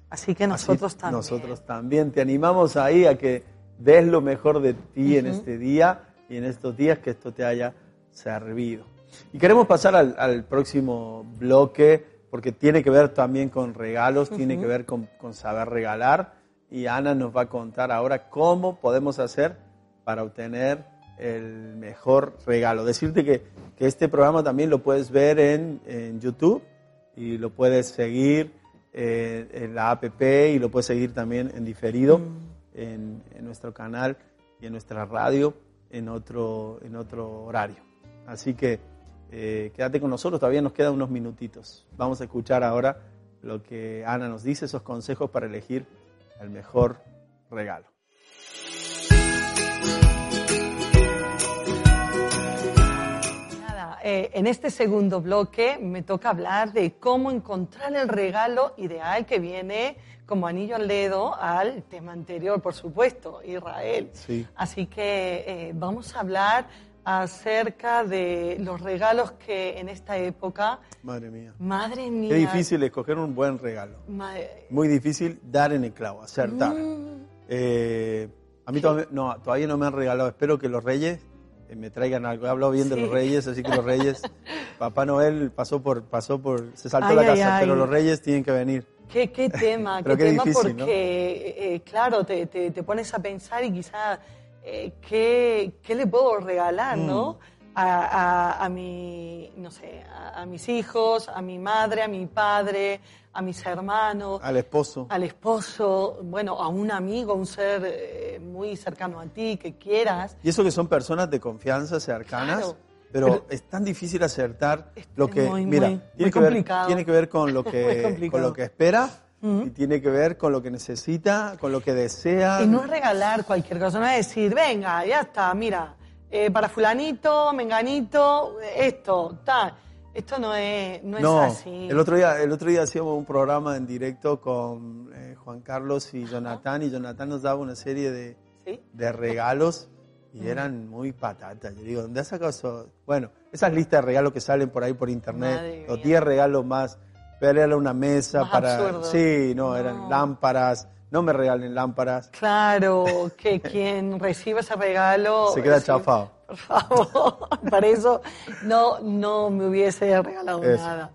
Así que nosotros también. Nosotros también te animamos ahí a que des lo mejor de ti en este día y en estos días que esto te haya servido. Y queremos pasar al, próximo bloque porque tiene que ver también con regalos, tiene que ver con, con saber regalar y Ana nos va a contar ahora cómo podemos hacer para obtener el mejor regalo. Decirte que, que este programa también lo puedes ver en, en YouTube y lo puedes seguir eh, en la app y lo puedes seguir también en diferido mm. en, en, nuestro canal y en nuestra radio en otro, en otro horario. Así que eh, quédate con nosotros, todavía nos quedan unos minutitos. Vamos a escuchar ahora lo que Ana nos dice, esos consejos para elegir el mejor regalo. Eh, en este segundo bloque me toca hablar de cómo encontrar el regalo ideal que viene como anillo al dedo al tema anterior, por supuesto, Israel. Sí. Así que eh, vamos a hablar acerca de los regalos que en esta época... Madre mía. Madre mía. Qué difícil escoger un buen regalo. Muy difícil dar en el clavo, acertar. Mm. Eh, a mí todavía no, todavía no me han regalado. Espero que los reyes eh, me traigan algo. He hablado bien de los reyes, así que los reyes... [LAUGHS] Papá Noel pasó por... Pasó por se saltó la casa, pero los reyes tienen que venir. Qué, qué tema, [LAUGHS] qué, tema porque, eh, claro, te, te, te pones a pensar y quizá eh, ¿qué, ¿qué, le puedo regalar, no? Mm. A, a, mi, no sé, a, mis hijos, a mi madre, a mi padre, a mis hermanos. Al esposo. Al esposo, bueno, a un amigo, un ser eh, muy cercano a ti, que quieras. Y eso que son personas de confianza cercanas. Pero, es tan difícil acertar lo que, mira, tiene, que ver, tiene que ver con lo [LAUGHS] que, con lo que espera y tiene que ver con lo que necesita, con lo que desea. Y no es regalar cualquier cosa, no es decir, venga, ya está, mira, eh, para fulanito, menganito, esto, tal. Esto no es, no, es así. El otro, día, el otro día hacíamos un programa en directo con eh, Juan Carlos y Jonathan, y Jonathan nos daba una serie de, de regalos y eran muy patatas. Yo digo, ¿dónde has sacado eso? Bueno, esas listas de regalos que salen por ahí por internet, los 10 regalos más pero era una mesa para... Sí, no, eran lámparas, no me regalen lámparas. Claro, que quien reciba ese regalo... Se queda sí, chafado. Por favor, [LAUGHS] para eso no, no me hubiese regalado Eso. nada.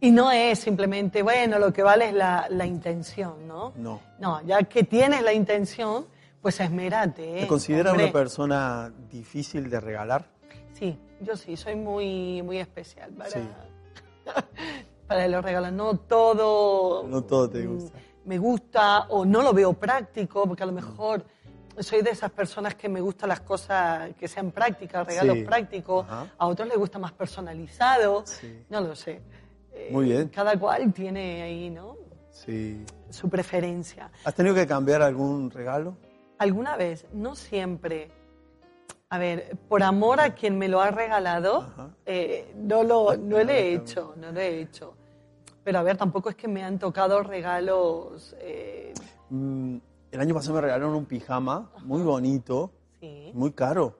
Y no es simplemente, bueno, lo que vale es la, la intención, ¿no? No. No, ya que tienes la intención, pues esmerate. ¿eh? ¿Te consideras Hombre, una persona difícil de regalar? Sí, yo sí, soy muy, muy especial para, Sí. [LAUGHS] para los regalos. No todo... No todo te mm, gusta. Me gusta o no lo veo práctico, porque a lo mejor soy de esas personas que me gustan las cosas que sean prácticas, regalos Sí. prácticos. Ajá. A otros les gusta más personalizado. Sí. No lo sé. Eh, Muy bien. Cada cual tiene ahí, ¿no? Sí. Su preferencia. ¿Has tenido que cambiar algún regalo? alguna vez, no siempre, a ver, por amor a quien me lo ha regalado, eh, no, lo, no lo he hecho, no lo he hecho. Pero a ver, tampoco es que me han tocado regalos, eh, Mm, el año pasado me regalaron un pijama muy bonito, sí, muy caro.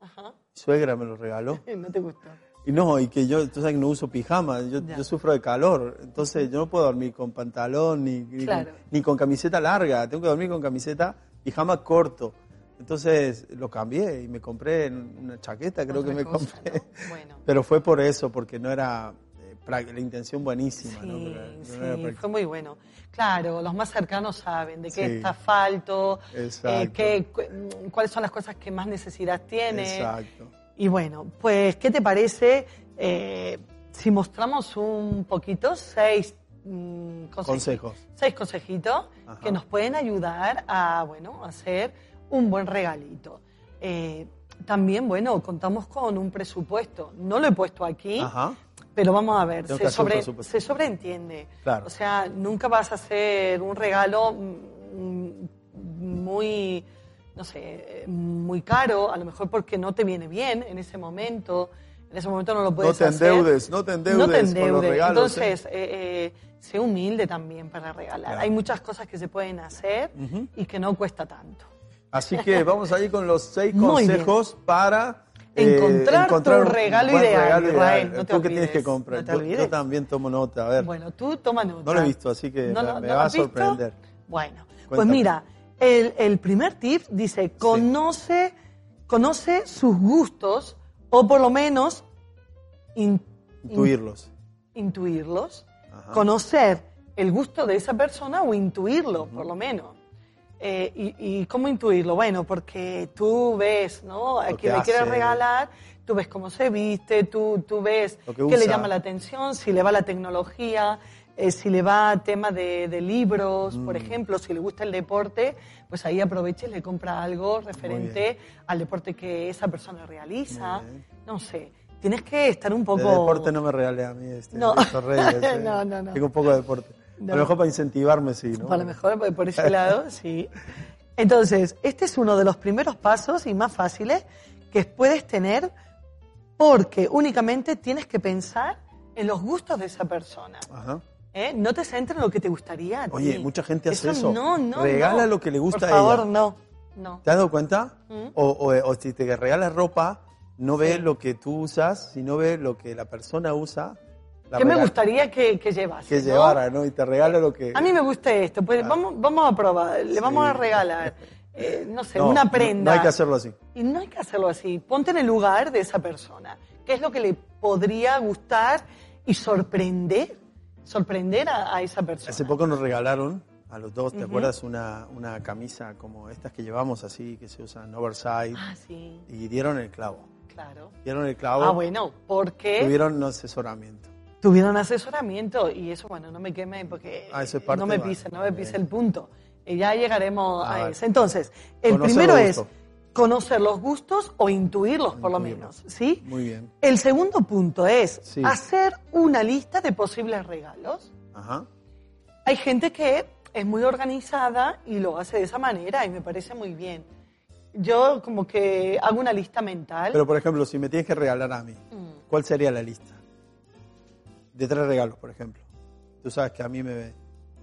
ajá, Mi suegra me lo regaló. [LAUGHS] no te gustó. Y no, y que yo, tú sabes que no uso pijama, yo, yo sufro de calor, entonces yo no puedo dormir con pantalón ni, ni, Claro. con, ni con camiseta larga, tengo que dormir con camiseta, pijama corto. Entonces lo cambié y me compré una chaqueta, creo Otra que me cosa, compré. ¿no? Bueno. [LAUGHS] Pero fue por eso, porque no era la intención buenísima, Sí, ¿no? Pero sí, fue muy bueno. Claro, los más cercanos saben de qué Sí. está asfalto, eh, qué- cu- cuáles son las cosas que más necesidad tiene. Exacto. Y bueno, pues, ¿qué te parece eh, si mostramos un poquito seis mm, Consejos. Seis consejitos Ajá. que nos pueden ayudar a, bueno, hacer un buen regalito. Eh, también, bueno, contamos con un presupuesto. No lo he puesto aquí, Ajá. Pero vamos a ver, se, sobre- se sobreentiende. Claro. O sea, nunca vas a hacer un regalo mm, muy, no sé, eh, muy caro, a lo mejor porque no te viene bien en ese momento. En ese momento no lo puedes te hacer. endeudes, no te endeudes No te con los endeudes. regalos, Entonces, eh, eh, sé humilde también para regalar. Claro. Hay muchas cosas que se pueden hacer y que no cuesta tanto. Así que vamos ahí con los seis [LAUGHS] consejos para eh, Encontrar tu un regalo ideal, regalo ideal. no te ¿Tú qué tienes que comprar? no Yo- también tomo nota, a ver. Bueno, tú toma nota. No lo he visto, así que ¿No me- va a sorprender. Bueno, pues mira, el, el primer tip dice, conoce, conoce sus gustos o por lo menos in- Intuirlos. intuirlos, Ajá. conocer el gusto de esa persona o intuirlo, por lo menos. Eh, y, y cómo intuirlo? Bueno, porque tú ves, ¿no? A quien le quieres regalar, tú ves cómo se viste, tú, tú ves qué le llama la atención, si le va la tecnología, eh, si le va tema de, de libros, por Mm. ejemplo, si le gusta el deporte, pues ahí aprovecha y le compra algo referente al deporte que esa persona realiza. No sé, tienes que estar un poco... De deporte no me regale a mí, este, No. Reyes, [LAUGHS] eh. No, no, no. Tengo un poco de deporte. A lo mejor para incentivarme, sí, ¿no? A lo mejor por- ese lado, [LAUGHS] sí. Entonces, este es uno de los primeros pasos y más fáciles que puedes tener porque únicamente tienes que pensar en los gustos de esa persona. Ajá. ¿eh? No te centres en lo que te gustaría. a ti. Oye, mucha gente hace eso. No, no, Regala no. lo que le gusta Por a ella. favor, no. No. ¿Te has dado cuenta? Mm. O, o- o si te regalas ropa, no ves Sí. lo que tú usas, sino ves lo que la persona usa. La ¿Qué me gustaría que, que llevase? Que no? llevara, ¿no? Y te regala lo que... A mí me gusta esto, pues vamos, vamos a probar, le vamos a regalar, eh, no sé, No, una prenda. No, hay que hacerlo así. Y no hay que hacerlo así. Ponte en el lugar de esa persona. ¿Qué es lo que le podría gustar y sorprender? Sorprender a, a esa persona. Hace poco nos regalaron a los dos, ¿te acuerdas? Una, una camisa como estas que llevamos así, que se usan oversize. Ah, sí, Y dieron el clavo. claro. Dieron el clavo. Ah, bueno, porque Tuvieron un asesoramiento. Tuvieron asesoramiento y eso, bueno, no me queme porque Ah, no me pise, no me pise el punto. Y ya llegaremos Ah, a eso. Entonces, el primero es conocer los gustos o intuirlos, por lo menos, ¿sí? Muy bien. El segundo punto es Sí. hacer una lista de posibles regalos. Ajá. Hay gente que es muy organizada y lo hace de esa manera y me parece muy bien. Yo como que hago una lista mental. Pero, por ejemplo, si me tienes que regalar a mí, Mm. ¿cuál sería la lista? De tres regalos, por ejemplo. Tú sabes que a mí me...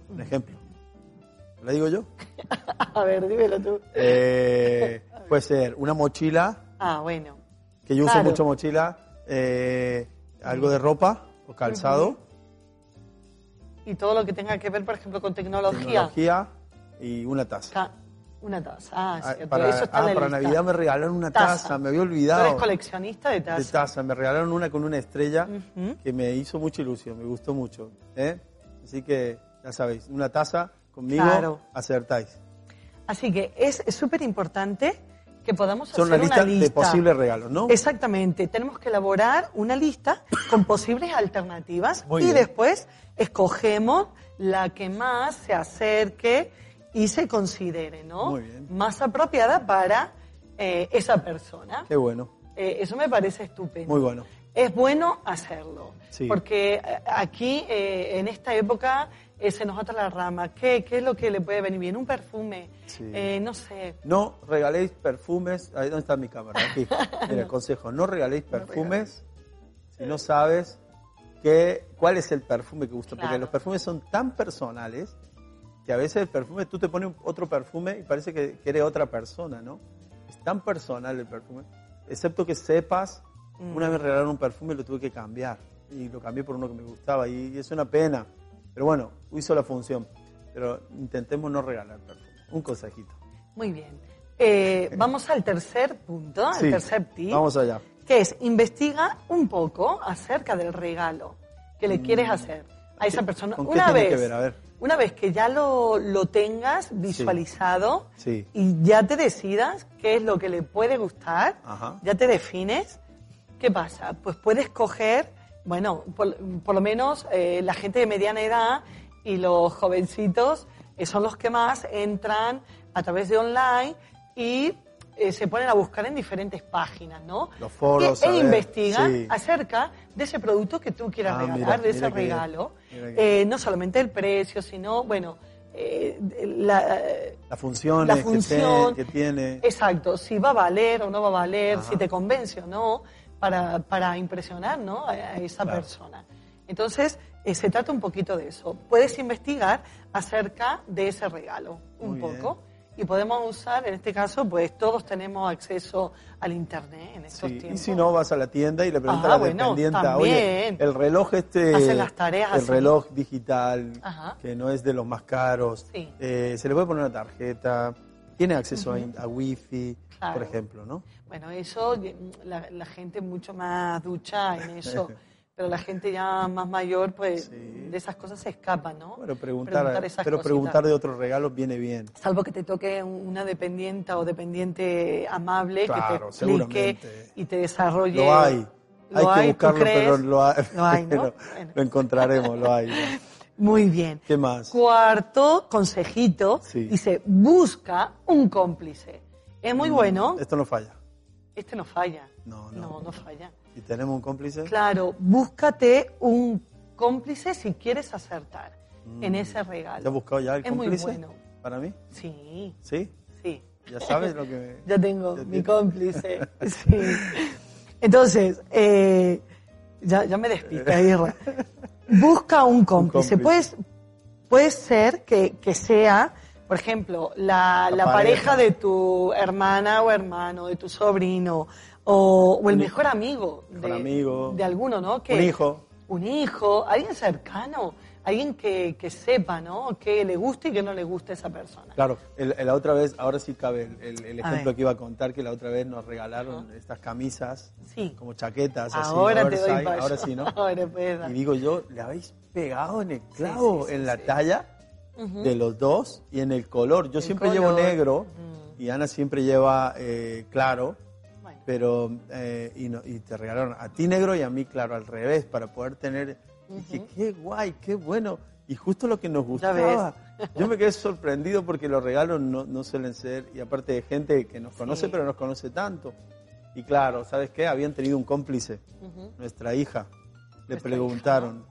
Mm. Un ejemplo. ¿La digo yo? [LAUGHS] A ver, dímelo tú. Eh, [LAUGHS] puede ser una mochila, Ah, bueno. que yo uso mucho mochila, eh, algo de ropa o calzado, Y todo lo que tenga que ver, por ejemplo, con tecnología. tecnología, y una taza. Una taza. Ah, Ah, cierto. para Eso está ah, en la para lista. Navidad me regalaron una Taza. taza, me había Tú olvidado. eres coleccionista de de tazas. taza. Me regalaron una con una estrella que me hizo mucha ilusión, me gustó mucho. ¿eh? Así que, ya sabéis, una taza conmigo, Claro. acertáis. Así que es es súper importante que podamos Son hacer una lista, una lista de posibles regalos, ¿no? Exactamente, tenemos que elaborar una lista con posibles alternativas Muy y bien. después escogemos la que más se acerque y se considere, ¿no? Muy bien. Más apropiada para eh, esa persona. Qué bueno, Eh, eso me parece estupendo. muy bueno. Es bueno hacerlo, Sí. porque eh, aquí, eh, en esta época, eh, se nos ata la rama. ¿Qué, ¿Qué es lo que le puede venir bien? Un perfume, Sí. No sé. No regaléis perfumes. Ahí ¿Dónde está mi cámara? Aquí. Mira, consejo. No regaléis [LAUGHS] perfumes si no sabes qué, cuál es el perfume que gusta. Porque los perfumes son tan personales que a veces el perfume, tú te pones otro perfume y parece que, que eres otra persona, ¿no? Es tan personal el perfume. Excepto que sepas, Mm. una vez me regalaron un perfume y lo tuve que cambiar. Y lo cambié por uno que me gustaba. Y, es una pena. Pero bueno, hizo la función. Pero intentemos no regalar perfume. Un consejito. Muy bien. Eh, [LAUGHS] vamos al tercer punto, al Sí, tercer tip, Vamos allá. que es investiga un poco acerca del regalo que le quieres hacer a esa persona. Mm. ¿Con qué una tiene vez, que ver? A ver. una vez que ya lo, lo tengas visualizado Sí. y ya te decidas qué es lo que le puede gustar, Ajá. ya te defines, ¿qué pasa? Pues puedes coger, bueno, por, por lo menos eh, la gente de mediana edad y los jovencitos eh, son los que más entran a través de online y eh, se ponen a buscar en diferentes páginas, ¿no? Los foros, e ver, investigan sí. acerca de ese producto que tú quieras Ah, regalar, mira, de ese regalo. Eh, no solamente el precio, sino, bueno, eh, la, Las funciones la que te- que, tiene. Exacto, si va a valer o no va a valer, Ajá. si te convence o no, para, para impresionar ¿no? a, a esa Claro. persona. Entonces, eh, se trata un poquito de eso. Puedes investigar acerca de ese regalo, un Muy bien. Y podemos usar, en este caso, pues todos tenemos acceso al Internet en estos Sí, Y tiempos. si no, vas a la tienda y le preguntas Ah, a la bueno, dependiente, oye, el reloj este, Hacen las tareas el así. reloj digital, Ajá. que no es de los más caros, Sí. eh, se le puede poner una tarjeta, tiene acceso a, a wifi, Claro. por ejemplo, ¿no? Bueno, eso, la, la gente mucho más ducha en eso, [LAUGHS] pero la gente ya más mayor, pues Sí. de esas cosas se escapa, ¿no? Bueno, preguntar, esas pero cositas. preguntar de otros regalos viene bien. Salvo que te toque un- una dependienta o dependiente amable Claro, que te explique y te desarrolle. Lo hay, ¿Lo hay que ¿Tú buscarlo, pero lo hay, Lo hay, ¿no? [LAUGHS] pero Bueno. lo encontraremos, lo hay. [LAUGHS] Muy bien. ¿Qué más? Cuarto consejito, Sí. dice, busca un cómplice. Es muy bueno, Esto no falla. Este no falla. Mm. No, no. No, no falla. ¿Y tenemos un cómplice? Claro, búscate un cómplice si quieres acertar en ese regalo. ¿Ya has buscado ya el Es muy bueno. ¿Para mí? Sí, ¿Sí? sí. ¿Ya sabes lo que...? [LAUGHS] Ya tengo Ya mi cómplice. [LAUGHS] Sí. Entonces, eh, ya, ya me despista, Irra. [LAUGHS] Busca un cómplice. cómplice. Puedes, puede ser que, que sea, por ejemplo, la, La la pareja. pareja de tu hermana o hermano, de tu sobrino, o, o el mejor amigo, mejor de, amigo. de alguno, ¿no? Que, Un hijo. Un hijo, alguien cercano, alguien que, que sepa, ¿no? Que le guste y que no le guste a esa persona. Claro, el- el- la otra vez, ahora sí cabe el, ejemplo que iba a contar, que la otra vez nos regalaron estas camisas, Sí. como chaquetas, así, Ahora te doy ahora sí, ¿no? [LAUGHS] Ahora. Y digo yo, ¿le habéis pegado en el clavo, sí, sí, en la de los dos y en el color? Yo El siempre llevo negro Mm. y Ana siempre lleva eh, claro, Bueno. pero eh, y, no- y te regalaron a ti negro y a mí claro, al revés, para poder tener... Dije, qué guay, qué bueno. Y justo lo que nos gustaba. Yo me quedé sorprendido porque los regalos no, no suelen ser, y aparte de gente que nos conoce, Sí. pero no nos conoce tanto. Y claro, ¿sabes qué? Habían tenido un cómplice, nuestra hija. Le preguntaron.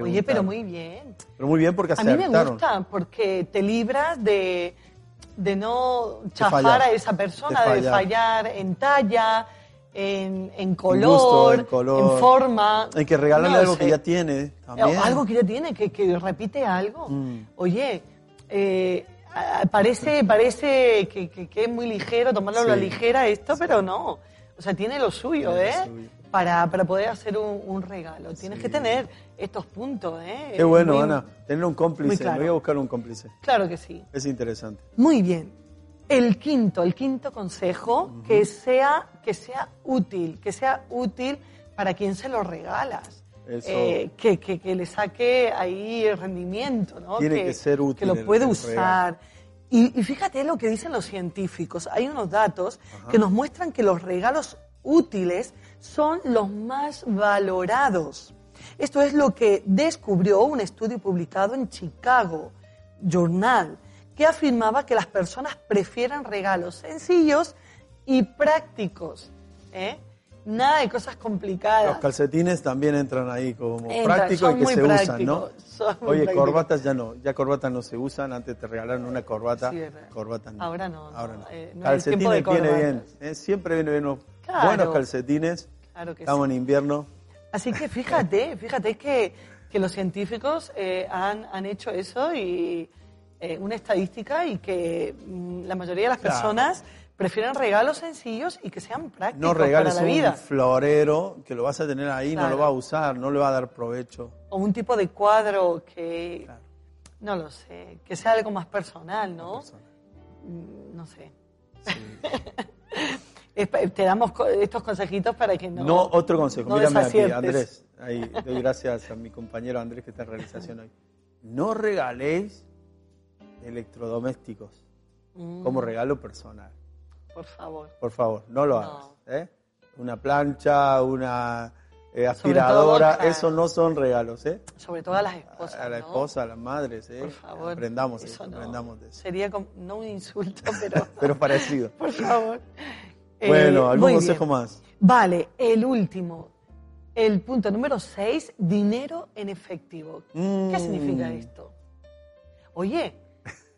Oye, pero muy bien. Pero muy bien porque A mí me gusta porque te libras de, de no chafar fallar, a esa persona, de de fallar. en talla, en, en gusto, color, en forma. Hay que regalarle No algo sé. que ya tiene. También. Algo que ya tiene, que, que repite algo. Mm. Oye, eh, parece, parece que, que- que es muy ligero, tomarlo a la Sí. ligera esto, pero no. O sea, tiene lo suyo, Tiene lo ¿eh? suyo. Para, para poder hacer un, un regalo. Tienes que tener estos puntos, ¿eh? Qué bueno, Muy- Ana. Tener un cómplice. claro. Me voy a buscar un cómplice. Claro que sí. Es interesante. Muy bien. El quinto, el quinto consejo, que sea, que sea útil, que sea útil para quien se lo regalas. Eso. Eh, que, que- que le saque ahí el rendimiento, ¿no? Tiene que ser útil Que lo puede usar. Y, y fíjate lo que dicen los científicos. Hay unos datos que nos muestran que los regalos útiles son los más valorados. Esto es lo que descubrió un estudio publicado en Chicago Journal, que afirmaba que las personas prefieren regalos sencillos y prácticos. ¿eh? Nada de cosas complicadas. Los calcetines también entran ahí como Entran, prácticos son y que se usan, ¿no? Oye, prácticos. corbatas ya no, ya corbatas no se usan, antes te regalaron una corbata, Sí, no. Ahora no, no, Ahora no. eh, no calcetines viene bien. ¿eh? siempre viene bien unos Claro. buenos calcetines, Claro que estamos sí. en invierno, Así que [LAUGHS] fíjate, fíjate que, que los científicos eh, han, han hecho eso y eh, una estadística y que mm, la mayoría de las Claro. personas prefieren regalos sencillos y que sean prácticos no regales para la un vida. florero que lo vas a tener ahí, no lo vas a usar, no le va a dar provecho. O un tipo de cuadro que, Claro. no lo sé, que sea algo más personal, ¿no? Persona. Mm, No sé. Esp- [LAUGHS] Te damos estos consejitos para que no. No, otro consejo, no mírame aquí. Andrés. Ahí doy gracias a mi compañero Andrés que está en realización hoy. No regaléis electrodomésticos Mm, como regalo personal. Por favor. Por favor, no lo No. hagas. ¿eh? Una plancha, una eh, aspiradora, todo, eso no son regalos. ¿eh? Sobre todo a las esposas. a la ¿no? esposa, a las madres. ¿eh? Por favor. Aprendamos, eso eso, no. aprendamos de eso. Sería como, no un insulto, pero. [LAUGHS] Pero parecido. [LAUGHS] por favor. Eh, Bueno, ¿algún consejo bien. más? Vale, el último. El punto número 6, dinero en efectivo. ¿Qué Mm. significa esto? Oye,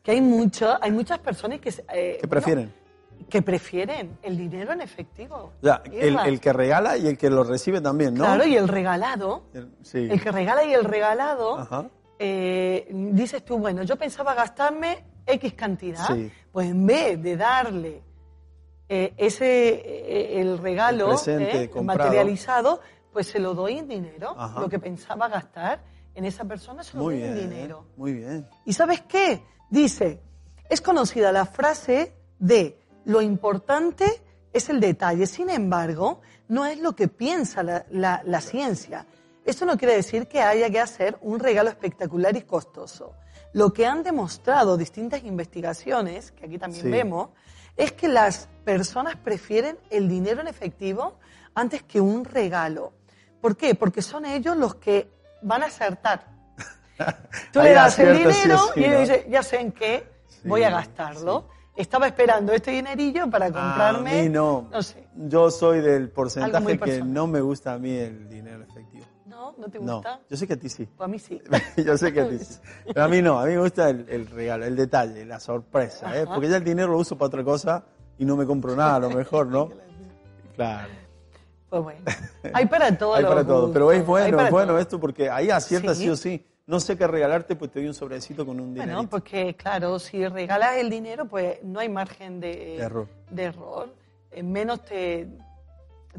que hay, mucho, hay muchas personas que... eh, ¿Qué bueno, prefieren? que prefieren el dinero en efectivo. Sea, el, que regala y el que lo recibe también, ¿no? Claro, y el regalado. El- sí. El que regala y el regalado, Ajá. eh, dices tú, bueno, yo pensaba gastarme X cantidad, Sí. pues en vez de darle eh, ese eh, el regalo El presente eh, materializado, pues se lo doy en dinero. Ajá. Lo que pensaba gastar en esa persona se lo Muy doy bien, en dinero. muy bien. ¿Y sabes qué? Dice, es conocida la frase de lo importante es el detalle, sin embargo, no es lo que piensa la, la- la ciencia. Esto no quiere decir que haya que hacer un regalo espectacular y costoso. Lo que han demostrado distintas investigaciones, que aquí también Sí. vemos, es que las personas prefieren el dinero en efectivo antes que un regalo. ¿Por qué? Porque son ellos los que van a acertar. [LAUGHS] Tú le das el sí dinero sí, y él ¿no? dice, ya sé en qué Sí, voy a gastarlo. Estaba esperando este dinerillo para comprarme. A mí no. sé. Yo soy del porcentaje que no me gusta a mí el dinero. No, te No, gusta. yo sé que a ti sí. Pues a mí sí. [LAUGHS] yo sé que a ti sí. Pero a mí no, a mí me gusta el, el regalo, el detalle, la sorpresa, ¿eh? Porque ya el dinero lo uso para otra cosa y no me compro nada, a lo mejor, ¿no? Claro. Pues bueno. Hay para [LAUGHS] todo. Hay para todo. Pero es bueno, es bueno todo. esto porque ahí aciertas sí. Sí. o sí. No sé qué regalarte, pues te doy un sobrecito con un dinero. Bueno, porque claro, si regalas el dinero, pues no hay margen de, De error. de error. Eh, menos te,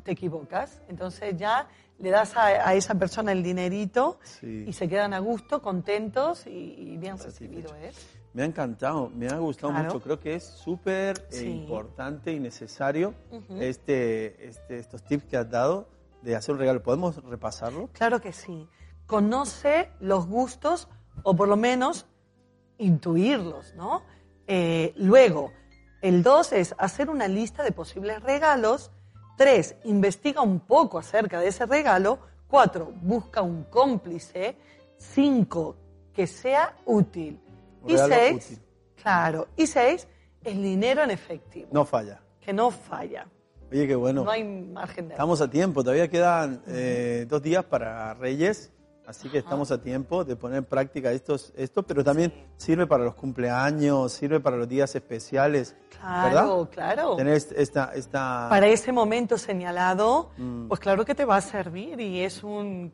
te equivocas. Entonces ya le das a, a esa persona el dinerito Sí. y se quedan a gusto, contentos y, y bien recibido, ¿eh? Me ha encantado, me ha gustado Claro. mucho. Creo que es súper eh, Sí. importante y necesario este, este, estos tips que has dado de hacer un regalo. ¿Podemos repasarlo? Claro que sí. Conoce los gustos o por lo menos intuirlos, ¿no? Eh, luego, el dos es hacer una lista de posibles regalos. Tres, investiga un poco acerca de ese regalo. Cuatro, busca un cómplice. Cinco, que sea útil. Un Y seis, útil. claro. Y seis, el dinero en efectivo, No falla. que no falla. Oye, qué bueno. No hay margen de. Estamos a tiempo, todavía quedan eh, dos días para Reyes, así que estamos a tiempo de poner en práctica estos, esto, pero también sirve para los cumpleaños, sirve para los días especiales, Claro, ¿verdad? claro. Tener est- esta, esta para ese momento señalado, Mm. pues claro que te va a servir y es un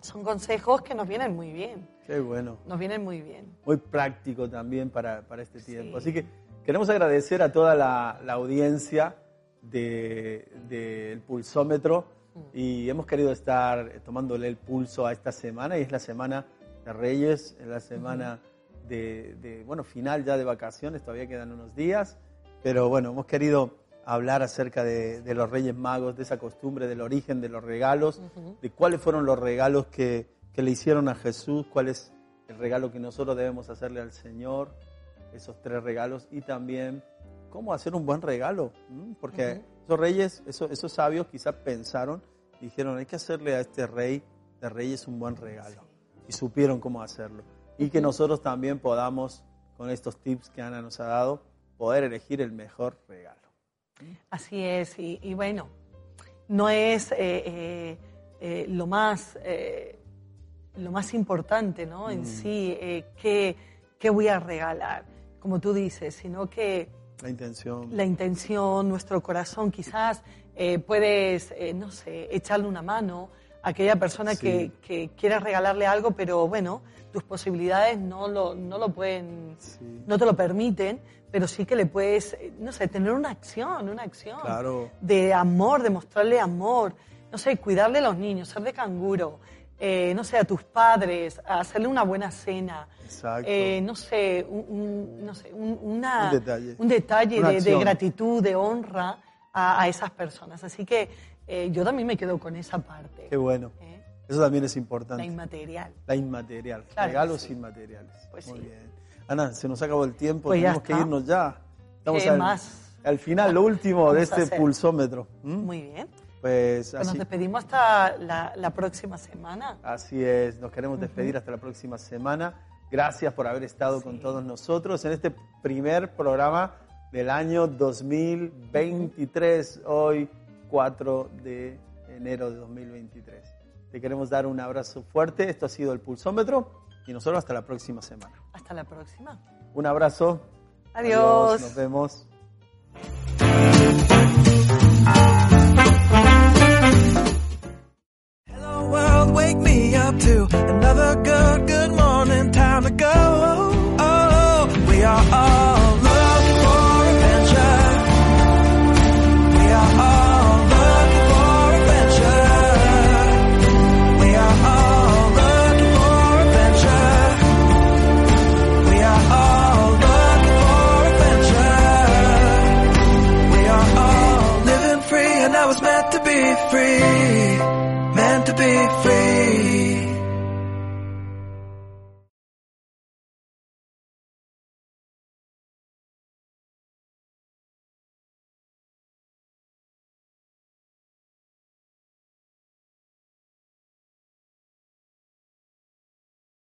son consejos que nos vienen muy bien, qué bueno, nos vienen muy bien. muy práctico también para, para este tiempo. Sí. Así que queremos agradecer a toda la, la audiencia del pulsómetro y hemos querido estar tomándole el pulso a esta semana y es la semana de Reyes, es la semana de, bueno, final ya de vacaciones, todavía quedan unos días, pero bueno, hemos querido hablar acerca de, los Reyes Magos, de esa costumbre, del origen de los regalos, de cuáles fueron los regalos que, que le hicieron a Jesús, cuál es el regalo que nosotros debemos hacerle al Señor, esos tres regalos, y también cómo hacer un buen regalo, porque esos reyes, esos, esos sabios quizás pensaron, dijeron, hay que hacerle a este rey de reyes un buen regalo, y supieron cómo hacerlo, y que nosotros también podamos, con estos tips que Ana nos ha dado, poder elegir el mejor regalo. Así es, y, bueno, no es eh, eh, eh, lo más lo más importante, ¿no? En mm. sí, ¿qué, ¿qué, voy a regalar? Como tú dices, sino que la intención. La intención, nuestro corazón, quizás eh, puedes, eh, no sé, echarle una mano a aquella persona que, que quiera regalarle algo, pero bueno, tus posibilidades no lo, no lo pueden, no te lo permiten, pero sí que le puedes, eh, no sé, tener una acción, una acción de amor, de mostrarle amor, no sé, cuidarle a los niños, ser de canguro, eh, no sé, a tus padres, a hacerle una buena cena. Eh, no sé, un, no sé una, un detalle, de, gratitud, de honra a, esas personas. Así que eh, yo también me quedo con esa parte. Qué bueno. Eso también es importante. La inmaterial. La inmaterial. Regalos inmateriales. Pues Muy bien. Ana, se nos acabó el tiempo, pues tenemos que irnos ya. Estamos al, más? al final, lo último de este pulsómetro. ¿Mm? Muy bien. Pues, pues, nos despedimos hasta la, próxima semana. Así es, nos queremos despedir hasta la próxima semana. Gracias por haber estado con todos nosotros en este primer programa del año 2023, hoy 4 de enero de 2023. Te queremos dar un abrazo fuerte. Esto ha sido el pulsómetro y nosotros hasta la próxima semana. Hasta la próxima. Un abrazo. Adiós. Nos vemos. Wake me up to another good, good morning. Time to go. Oh, we are all